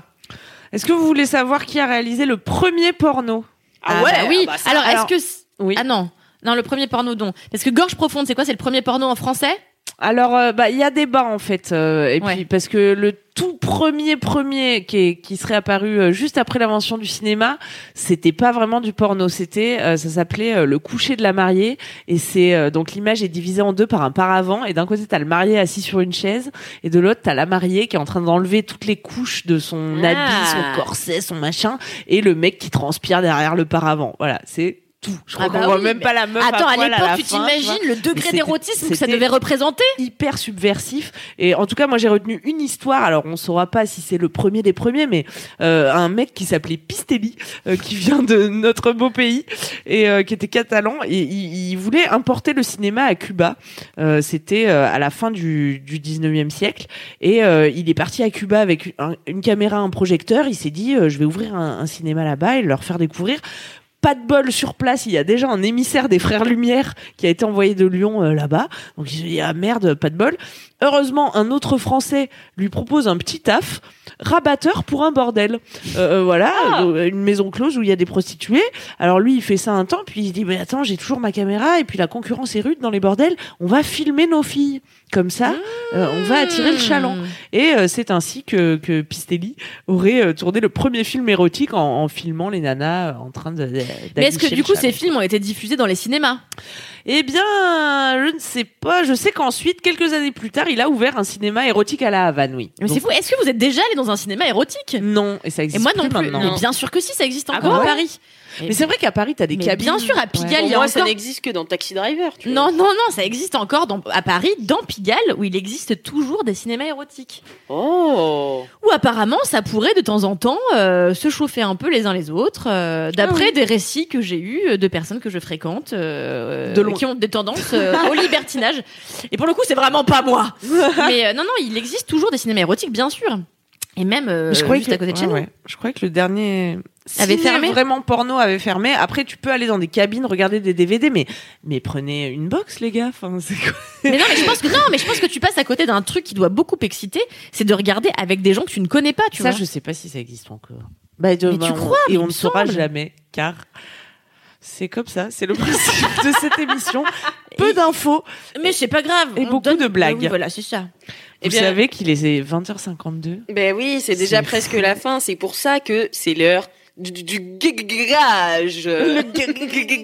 Speaker 2: Est-ce que vous voulez savoir qui a réalisé le premier porno?
Speaker 1: Ah ouais,
Speaker 3: bah oui.
Speaker 1: ah bah ça,
Speaker 3: alors,
Speaker 2: alors-
Speaker 3: est-ce que
Speaker 2: Oui.
Speaker 3: ah non non le premier porno don parce que Gorge profonde c'est quoi? C'est le premier porno en français?
Speaker 2: Alors, euh, bah, il y a débat en fait, euh, et
Speaker 3: Ouais.
Speaker 2: puis parce que le tout premier premier qui, est- qui serait apparu euh, juste après l'invention du cinéma, c'était pas vraiment du porno, c'était, euh, ça s'appelait euh, le coucher de la mariée, et c'est euh, donc l'image est divisée en deux par un paravent, et d'un côté t'as le marié assis sur une chaise, et de l'autre t'as la mariée qui est en train d'enlever toutes les couches de son
Speaker 3: Ah.
Speaker 2: habit, son corset, son machin, et le mec qui transpire derrière le paravent. Voilà, c'est tout. Je crois
Speaker 3: Ah bah
Speaker 2: qu'on voit même
Speaker 3: mais-
Speaker 2: pas la meuf.
Speaker 3: Attends à l'époque tu t'imagines le degré d'érotisme que ça devait représenter?
Speaker 2: hyper subversif. Et en tout cas moi j'ai retenu une histoire. Alors on saura pas si c'est le premier des premiers mais euh, un mec qui s'appelait Pistelli euh, qui vient de notre beau pays et euh, qui était catalan et il, il voulait importer le cinéma à Cuba. Euh, c'était euh, à la fin du, du 19e siècle et euh, il est parti à Cuba avec un- une caméra un projecteur. Il s'est dit euh, je vais ouvrir un, un cinéma là-bas et leur faire découvrir pas de bol sur place, il y a déjà un émissaire des frères Lumière qui a été envoyé de Lyon euh, là-bas. Donc il se dit ah merde, pas de bol. Heureusement, un autre Français lui propose un petit taf, rabatteur pour un bordel. Euh, euh, voilà, euh, une maison close où il y a des prostituées. Alors lui, il fait ça un temps, puis il dit mais attends, j'ai toujours ma caméra et puis la concurrence est rude dans les bordels. On va filmer nos filles. Comme ça, euh, on va attirer le chaland. Et euh, c'est ainsi que, que Pistelli aurait tourné le premier film érotique en, en filmant les nanas en train de.
Speaker 3: mais est-ce que du coup ces films ont été diffusés dans les cinémas?
Speaker 2: Eh bien, je ne sais pas. Je sais qu'ensuite, quelques années plus tard, il a ouvert un cinéma érotique à la Havane, oui.
Speaker 3: mais c'est fou est-ce que vous êtes déjà allé dans un cinéma érotique?
Speaker 2: Non, et ça
Speaker 3: et
Speaker 2: existe
Speaker 3: moi non
Speaker 2: plus maintenant.
Speaker 3: mais bien sûr que si ça existe
Speaker 1: Ah
Speaker 3: encore à Paris
Speaker 2: Mais c'est vrai qu'à Paris, t'as des
Speaker 3: Mais
Speaker 2: cabines.
Speaker 3: bien sûr, à Pigalle,
Speaker 2: Ouais.
Speaker 3: il y a
Speaker 1: moi, ça n'existe que dans Taxi Driver. Tu vois.
Speaker 3: non non non ça existe encore dans, à Paris dans Pigalle où il existe toujours des cinémas érotiques
Speaker 1: Oh.
Speaker 3: Ou apparemment, ça pourrait de temps en temps euh, se chauffer un peu les uns les autres, euh, d'après
Speaker 2: Ah oui.
Speaker 3: des récits que j'ai eus de personnes que je fréquente, euh,
Speaker 2: De loin.
Speaker 3: qui ont des tendances euh, au libertinage. Et pour le coup, c'est vraiment pas moi. Mais euh, non, non, il existe toujours des cinémas érotiques, bien sûr. Et même euh,
Speaker 2: je
Speaker 3: juste
Speaker 2: que,
Speaker 3: à côté de chez
Speaker 2: ouais,
Speaker 3: nous.
Speaker 2: ouais. Je croyais que le dernier
Speaker 3: Avait
Speaker 2: ciné
Speaker 3: fermé
Speaker 2: vraiment porno avait fermé. Après, tu peux aller dans des cabines regarder des DVD, mais mais prenez une box, les gars. Enfin,
Speaker 3: Mais non, mais je pense que non, mais je pense que tu passes à côté d'un truc qui doit beaucoup exciter, c'est de regarder avec des gens que tu ne connais pas, tu
Speaker 2: Ça,
Speaker 3: vois.
Speaker 2: je sais pas si ça existe encore. Bah,
Speaker 3: Mais tu
Speaker 2: on-
Speaker 3: crois,
Speaker 2: Et on ne saura jamais, car c'est comme ça. C'est le principe de cette émission. Peu d'infos.
Speaker 3: Mais c'est pas grave.
Speaker 2: Et
Speaker 3: on
Speaker 2: beaucoup
Speaker 3: donne-
Speaker 2: de blagues.
Speaker 3: Oui, voilà, c'est ça.
Speaker 1: Eh
Speaker 2: Vous
Speaker 1: bien-
Speaker 2: savez qu'il est 20h52.
Speaker 1: Ben oui, c'est déjà presque la fin. C'est pour ça que c'est l'heure du, du, du gage. Le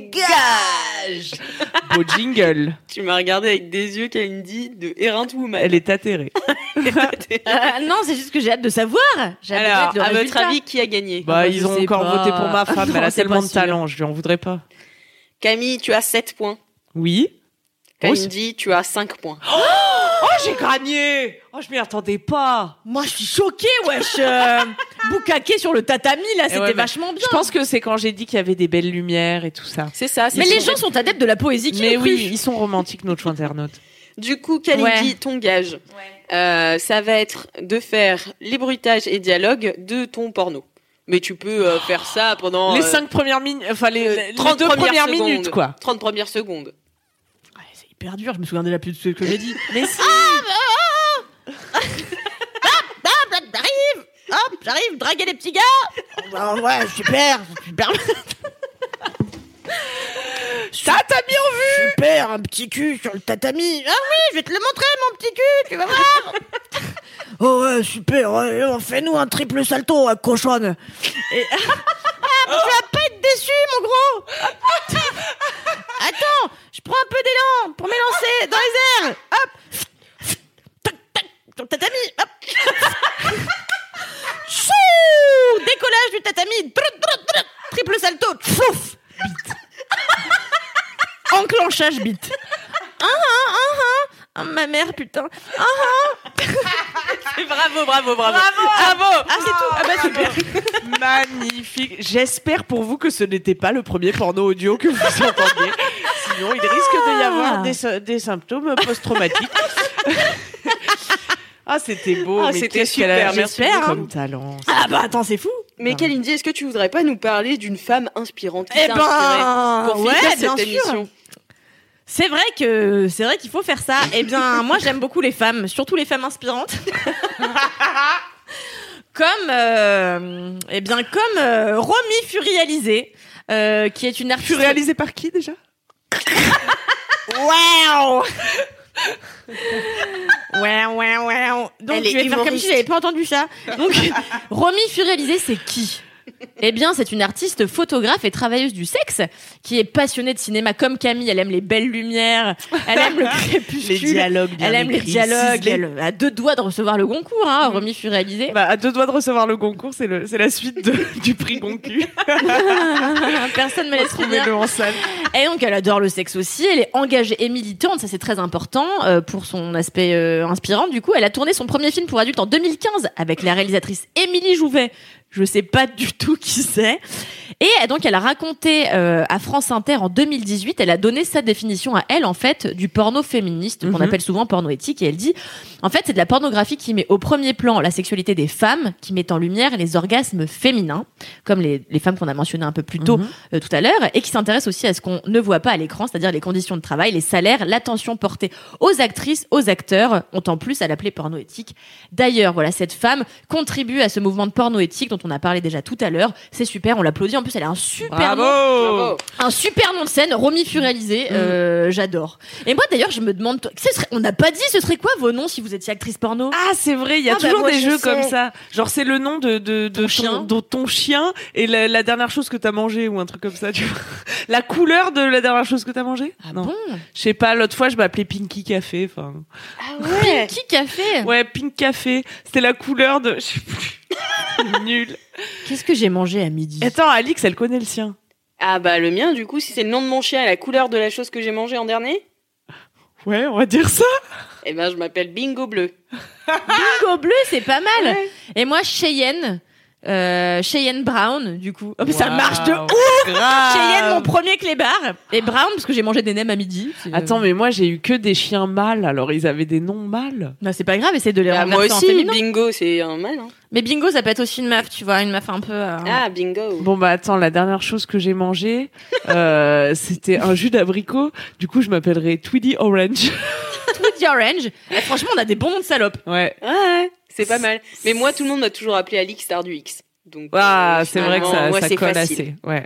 Speaker 1: gage.
Speaker 2: Beau jingle.
Speaker 1: Tu m'as regardé avec des yeux, Kalindi, de Errant Woman.
Speaker 2: Elle est atterrée.
Speaker 3: Euh, non, c'est juste que j'ai hâte de savoir. J'ai hâte de
Speaker 1: Alors, à votre avis, qui a gagné?
Speaker 2: Bah, ils ont encore
Speaker 3: pas.
Speaker 2: voté pour ma femme.
Speaker 3: Non,
Speaker 2: elle a
Speaker 3: c'est
Speaker 2: tellement de talent. Je lui en voudrais pas.
Speaker 1: Camille, tu as 7 points.
Speaker 2: Oui. Oh,
Speaker 1: Kalindi, tu as 5 points.
Speaker 2: Oh, j'ai gagné. Oh, je m'y attendais pas.
Speaker 3: Moi, je suis choquée, wesh. Euh, Boucaquet sur le tatami, là, c'était
Speaker 2: ouais, mais
Speaker 3: vachement bien.
Speaker 2: Je pense que c'est quand j'ai dit qu'il y avait des belles lumières et tout ça.
Speaker 1: C'est ça. c'est
Speaker 3: Mais les gens sont adeptes de la poésie qui
Speaker 2: Mais oui, ils sont romantiques, nos internautes.
Speaker 1: Du coup, Kalindi,
Speaker 3: Ouais.
Speaker 1: ton gage, euh, ça va être de faire les bruitages et dialogues de ton porno. Mais tu peux euh, faire ça pendant
Speaker 2: les
Speaker 1: euh,
Speaker 2: cinq premières minutes, enfin les, les
Speaker 1: 30
Speaker 2: deux premières
Speaker 1: secondes.
Speaker 2: minutes, quoi.
Speaker 1: 30 premières secondes.
Speaker 3: Hyper dur, je me souviens déjà plus de ce que j'ai dit.
Speaker 2: Mais si.
Speaker 3: J'arrive Hop, j'arrive, draguer les petits gars Ouais, super, super
Speaker 2: Tatami en vue.
Speaker 3: Super, un petit cul sur le tatami Ah oui, je vais te le montrer, mon petit cul, tu vas voir Oh ouais, super, ouais, oh, fais-nous un triple salto, à cochonne Et... Ah, tu vas pas être déçu, mon gros Attends, je prends un peu d'élan pour m'élancer dans les airs. Hop. Ton tatami Hop. Décollage du tatami. Triple salto. Flouf Bite Enclenchage bite Ah ah ah ah ah, ma mère, putain. Ah ah.
Speaker 1: Bravo, bravo, bravo.
Speaker 2: Bravo
Speaker 3: Ah, c'est tout. Ah bah super.
Speaker 2: Magnifique. J'espère pour vous que ce n'était pas le premier porno audio que vous entendiez. Sinon, il risque de y avoir des, des symptômes post-traumatiques. ah, c'était beau.
Speaker 1: Ah, c'était super, merci
Speaker 2: j'espère,
Speaker 3: beaucoup.
Speaker 2: comme talent.
Speaker 3: Ah bah attends, c'est fou.
Speaker 1: Mais Kalindi, est-ce que tu voudrais pas nous parler d'une femme inspirante qui
Speaker 3: Eh ben,
Speaker 1: pour
Speaker 3: ouais,
Speaker 1: finir
Speaker 3: bien
Speaker 1: cette
Speaker 3: sûr. C'est vrai que c'est vrai qu'il faut faire ça. Eh bien, moi j'aime beaucoup les femmes, surtout les femmes inspirantes. comme euh, eh bien comme euh, Romy Furialisé, euh, qui est une artiste.
Speaker 2: Tu réalisé par qui déjà?
Speaker 3: Waouh Ouais, ouais, ouais. Donc,
Speaker 1: Elle
Speaker 3: je vais faire comme si j'avais pas entendu ça. Donc, Romy Furialisé, c'est qui? Eh bien, c'est une artiste photographe et travailleuse du sexe qui est passionnée de cinéma comme Camille. Elle aime les belles lumières, elle aime le crépuscule,
Speaker 2: Les dialogues
Speaker 3: elle aime les dialogues. Elle a deux doigts de recevoir le Goncourt, hein, Romy Furialisé.
Speaker 2: bah, À deux doigts de recevoir le concours, c'est le- c'est la suite de- du prix Goncu.
Speaker 3: Personne me laisse finir.
Speaker 2: En salle.
Speaker 3: Et donc, elle adore le sexe aussi. Elle est engagée et militante. Ça, c'est très important euh, pour son aspect euh, inspirant. Du coup, elle a tourné son premier film pour adultes en 2015 avec la réalisatrice Émilie Jouvet. Je sais pas du tout qui c'est. Et donc, elle a raconté euh, à France Inter en 2018, elle a donné sa définition à elle, en fait, du porno féministe, qu'on
Speaker 2: Mhm.
Speaker 3: appelle souvent porno éthique. Et elle dit, en fait, c'est de la pornographie qui met au premier plan la sexualité des femmes, qui met en lumière les orgasmes féminins, comme les, les femmes qu'on a mentionnées un peu plus tôt
Speaker 2: Mhm.
Speaker 3: euh, tout à l'heure, et qui s'intéresse aussi à ce qu'on ne voit pas à l'écran, c'est-à-dire les conditions de travail, les salaires, l'attention portée aux actrices, aux acteurs, ont en plus à l'appeler porno éthique. D'ailleurs, voilà, cette femme contribue à ce mouvement de porno éthique dont on a parlé déjà tout à l'heure. C'est super, on l'applaudit. En plus, elle a un super nom,
Speaker 1: Bravo.
Speaker 3: un super nom de scène, Romy Furialisé. Euh, J'adore. Et moi, d'ailleurs, je me demande, ce serait- on n'a pas dit, ce serait quoi vos noms si vous étiez actrice porno?
Speaker 2: Ah, c'est vrai, il y a
Speaker 3: Ah, bah,
Speaker 2: toujours des
Speaker 3: je
Speaker 2: jeux
Speaker 3: sais.
Speaker 2: comme ça. Genre, c'est le nom de, de, de
Speaker 3: Ton chien.
Speaker 2: de ton chien et la, la dernière chose que t'as mangé ou un truc comme ça, tu vois. La couleur de la dernière chose que t'as mangé?
Speaker 3: Ah
Speaker 2: Non.
Speaker 3: bon?
Speaker 2: Je sais pas, l'autre fois, je m'appelais Pinky Café. Enfin,
Speaker 1: Ah ouais?
Speaker 3: Qui Café?
Speaker 2: Ouais, Pink Café. C'était la couleur de. Je sais plus. Nul.
Speaker 3: Qu'est-ce que j'ai mangé à midi?
Speaker 2: Attends, Alix, elle connaît le sien.
Speaker 1: Ah bah le mien, du coup, si c'est le nom de mon chien et la couleur de la chose que j'ai mangée en dernier,
Speaker 2: Ouais, on va dire ça.
Speaker 1: eh ben je m'appelle Bingo Bleu.
Speaker 3: Bingo bleu, c'est pas mal.
Speaker 1: Ouais.
Speaker 3: Et moi, Cheyenne. Euh, Cheyenne Brown, du coup. Oh, mais ça marche de ouf
Speaker 2: grave.
Speaker 3: Cheyenne, mon premier clébard. Et Brown, parce que j'ai mangé des nems à midi.
Speaker 2: Attends, mais moi, j'ai eu que des chiens mâles, alors ils avaient des noms mâles.
Speaker 3: Non, c'est pas grave, essaie de les
Speaker 1: Ah,
Speaker 3: renverser
Speaker 1: moi
Speaker 3: en
Speaker 1: aussi,
Speaker 3: féminin.
Speaker 1: Bingo, c'est un mal. Hein.
Speaker 3: Mais bingo, ça peut être aussi une meuf, tu vois, une meuf un peu... euh,
Speaker 1: Ah, Bingo.
Speaker 2: Bon, bah attends, la dernière chose que j'ai mangé, euh, c'était un jus d'abricot. Du coup, je m'appellerais Tweedy Orange.
Speaker 3: Tweety Orange. Eh, franchement, on a des bons noms de salopes.
Speaker 2: Ouais.
Speaker 1: Ouais, ouais, c'est pas mal. Mais moi, tout le monde m'a toujours appelé Alix Star du X. Donc,
Speaker 2: Ah,
Speaker 1: euh,
Speaker 2: c'est vrai que ça,
Speaker 1: moi,
Speaker 2: ça colle
Speaker 1: facile.
Speaker 2: assez. Ouais.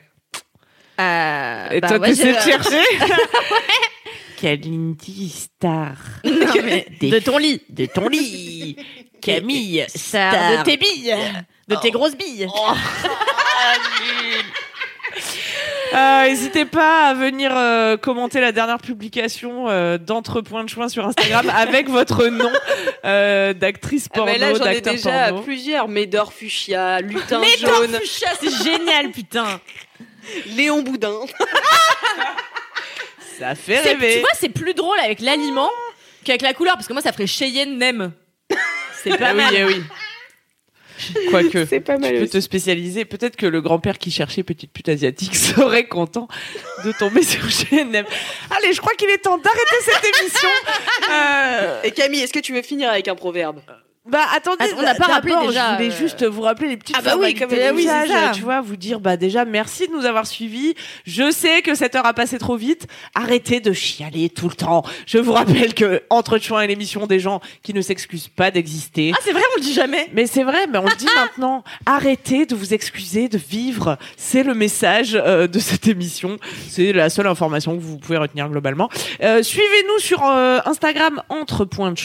Speaker 3: Euh,
Speaker 2: Et
Speaker 3: bah,
Speaker 2: toi,
Speaker 3: je-
Speaker 2: de chercher Kalindi Star.
Speaker 3: Non, mais
Speaker 2: Des-
Speaker 3: de ton lit.
Speaker 2: De ton lit.
Speaker 3: Camille, star,
Speaker 2: Star.
Speaker 3: de tes billes. De tes grosses billes.
Speaker 2: Euh, N'hésitez pas à venir euh, commenter la dernière publication euh, d'Entre Points de Choix sur Instagram avec votre nom euh, d'actrice
Speaker 1: Ah,
Speaker 2: porno,
Speaker 1: mais là, j'en ai
Speaker 2: d'acteur
Speaker 1: déjà
Speaker 2: porno.
Speaker 1: plusieurs. Médor Fuchsia, Lutin Jaune,
Speaker 3: Fuchsia, c'est génial, putain.
Speaker 1: Léon Boudin.
Speaker 2: Ça fait
Speaker 3: C'est- Tu
Speaker 2: rêver.
Speaker 3: vois, c'est plus drôle avec l'aliment qu'avec la couleur, parce que moi, ça ferait Cheyenne Nem. C'est pas
Speaker 2: Ah oui,
Speaker 3: mal.
Speaker 2: eh oui. Quoique.
Speaker 1: C'est pas mal
Speaker 2: Tu peux
Speaker 1: aussi.
Speaker 2: te spécialiser. Peut-être que le grand-père qui cherchait petite pute asiatique serait content de tomber sur GNM. Allez, je crois qu'il est temps d'arrêter cette émission. Euh,
Speaker 1: Et Camille, est-ce que tu veux finir avec un proverbe?
Speaker 2: Bah attendez,
Speaker 3: Attends, on n'a pas rappelé déjà,
Speaker 2: Je voulais
Speaker 3: euh,
Speaker 2: juste vous rappeler les petites
Speaker 3: Ah bah oui, comme- oui,
Speaker 2: tu vois, vous dire bah déjà merci de nous avoir suivis. Je sais que cette heure a passé trop vite. Arrêtez de chialer tout le temps. Je vous rappelle que entre Chouin et l'émission des gens qui ne s'excusent pas d'exister.
Speaker 3: Ah, c'est vrai, on le dit jamais.
Speaker 2: Mais c'est vrai, mais on le dit maintenant. Arrêtez de vous excuser de vivre. C'est le message euh, de cette émission. C'est la seule information que vous pouvez retenir globalement. Euh, Suivez-nous sur euh, Instagram entre points de.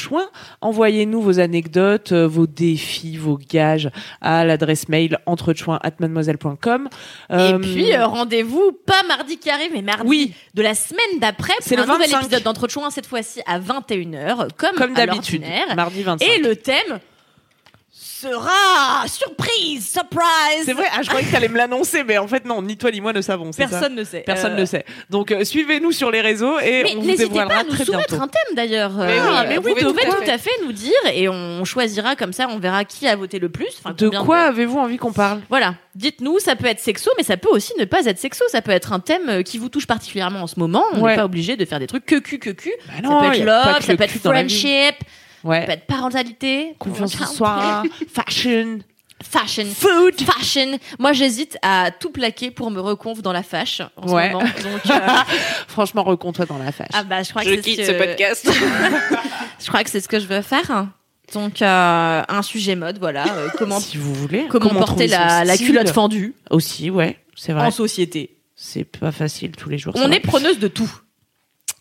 Speaker 2: Envoyez-nous vos anecdotes, euh, vos défis, vos gages à l'adresse mail entrechoin@mademoiselle.com.
Speaker 3: Et
Speaker 2: Euh,
Speaker 3: puis, euh, rendez-vous, pas mardi arrive, mais mardi
Speaker 2: Oui.
Speaker 3: de la semaine d'après, pour
Speaker 2: le
Speaker 3: un nouvel
Speaker 2: 25.
Speaker 3: épisode d'Entre Chouins, cette fois-ci à 21h, comme,
Speaker 2: comme d'habitude, mardi 25.
Speaker 3: Et le thème, sera surprise, surprise.
Speaker 2: C'est vrai, ah, je croyais que t'allais me l'annoncer, mais en fait non, ni toi ni moi ne savons. ça
Speaker 3: Personne ne sait.
Speaker 2: Personne
Speaker 3: Euh,
Speaker 2: ne sait. Donc euh, suivez-nous sur les réseaux et
Speaker 3: Mais
Speaker 2: on vous
Speaker 3: pas à nous
Speaker 2: très
Speaker 3: soumettre
Speaker 2: bientôt.
Speaker 3: un thème d'ailleurs.
Speaker 1: Mais
Speaker 3: Euh,
Speaker 1: oui,
Speaker 3: mais
Speaker 1: vous
Speaker 3: oui,
Speaker 1: pouvez
Speaker 3: vous pouvez
Speaker 1: tout à
Speaker 3: tout à fait nous dire et on choisira comme ça, on verra qui a voté le plus.
Speaker 2: De quoi avez-vous envie qu'on parle?
Speaker 3: Voilà, dites-nous, ça peut être sexo, mais ça peut aussi ne pas être sexo. Ça peut être un thème euh, qui vous touche particulièrement en ce moment. On n'est
Speaker 2: Ouais.
Speaker 3: pas obligé de faire des trucs que cul, que cul.
Speaker 2: Bah
Speaker 3: Ça
Speaker 2: non,
Speaker 3: peut être love, ça peut être
Speaker 2: cul
Speaker 3: friendship, ça
Speaker 2: Ouais.
Speaker 3: peut être parentalité,
Speaker 2: Confiance en soi, fashion,
Speaker 3: fashion.
Speaker 2: food.
Speaker 3: Fashion. Moi, j'hésite à tout plaquer pour me reconf dans la fâche en
Speaker 2: Ouais.
Speaker 3: ce moment. Donc, euh,
Speaker 2: Franchement, recompte-toi dans la fâche.
Speaker 3: ah bah, je crois
Speaker 1: Je
Speaker 3: que c'est
Speaker 1: quitte
Speaker 3: ce
Speaker 1: podcast.
Speaker 3: Je crois que c'est ce que je veux faire. Donc, euh, un sujet mode, voilà. euh, comment
Speaker 2: si vous voulez.
Speaker 3: comment, porter la, culotte fendue
Speaker 2: Aussi, ouais, c'est vrai.
Speaker 3: en société.
Speaker 2: C'est pas facile tous les jours.
Speaker 3: On est preneuse de tout.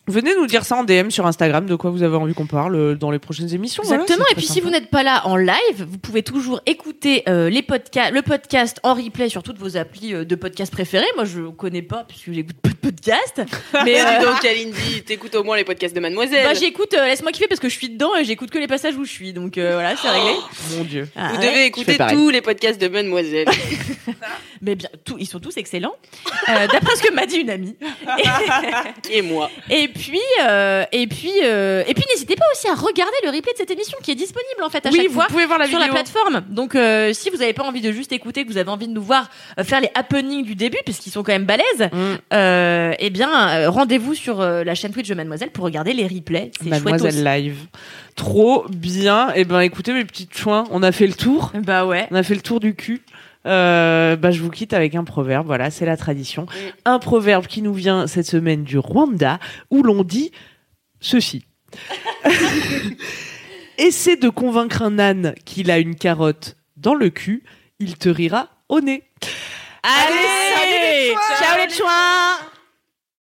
Speaker 2: Venez nous dire ça en DM sur Instagram, de quoi vous avez envie qu'on parle euh, dans les prochaines émissions. voilà,
Speaker 3: Exactement. et puis, si vous n'êtes pas là en live, vous pouvez toujours écouter euh, les podcasts, le podcast en replay sur toutes vos applis euh, de podcast préférés. Moi, je connais pas puisque j'écoute pas de podcast. Mais euh,
Speaker 1: donc, Kalindi, t'écoutes au moins les podcasts de Mademoiselle.
Speaker 3: bah, j'écoute. euh, Laisse-moi kiffer parce que je suis dedans et j'écoute que les passages où je suis. Donc euh, voilà, c'est réglé.
Speaker 2: Mon Dieu.
Speaker 3: Ah,
Speaker 1: Vous
Speaker 3: ouais.
Speaker 1: devez écouter tous les podcasts de Mademoiselle.
Speaker 3: Mais bien, tout, ils sont tous excellents. Euh, D'après ce que m'a dit une amie.
Speaker 1: Et moi.
Speaker 3: Et puis, euh, et puis, euh, et puis, n'hésitez pas aussi à regarder le replay de cette émission qui est disponible en fait à
Speaker 2: Oui,
Speaker 3: chaque
Speaker 2: vous
Speaker 3: fois
Speaker 2: pouvez voir la
Speaker 3: sur
Speaker 2: vidéo.
Speaker 3: la plateforme. Donc, euh, si vous n'avez pas envie de juste écouter, que vous avez envie de nous voir faire les happenings du début, puisqu'ils sont quand même balèzes,
Speaker 2: Mm.
Speaker 3: eh bien, rendez-vous sur la chaîne Twitch de Mademoiselle pour regarder les replays. C'est chouette
Speaker 2: Mademoiselle
Speaker 3: aussi.
Speaker 2: Live. Trop bien. Et ben écoutez mes petites chouins, on a fait le tour.
Speaker 3: Bah ouais.
Speaker 2: On a fait le tour du cul. Euh, bah, je vous quitte avec un proverbe, voilà, c'est la tradition. Un proverbe qui nous vient cette semaine du Rwanda, où l'on dit ceci. Essaie de convaincre un âne qu'il a une carotte dans le cul, il te rira au nez.
Speaker 3: Allez,
Speaker 2: salut les
Speaker 3: ciao les chouins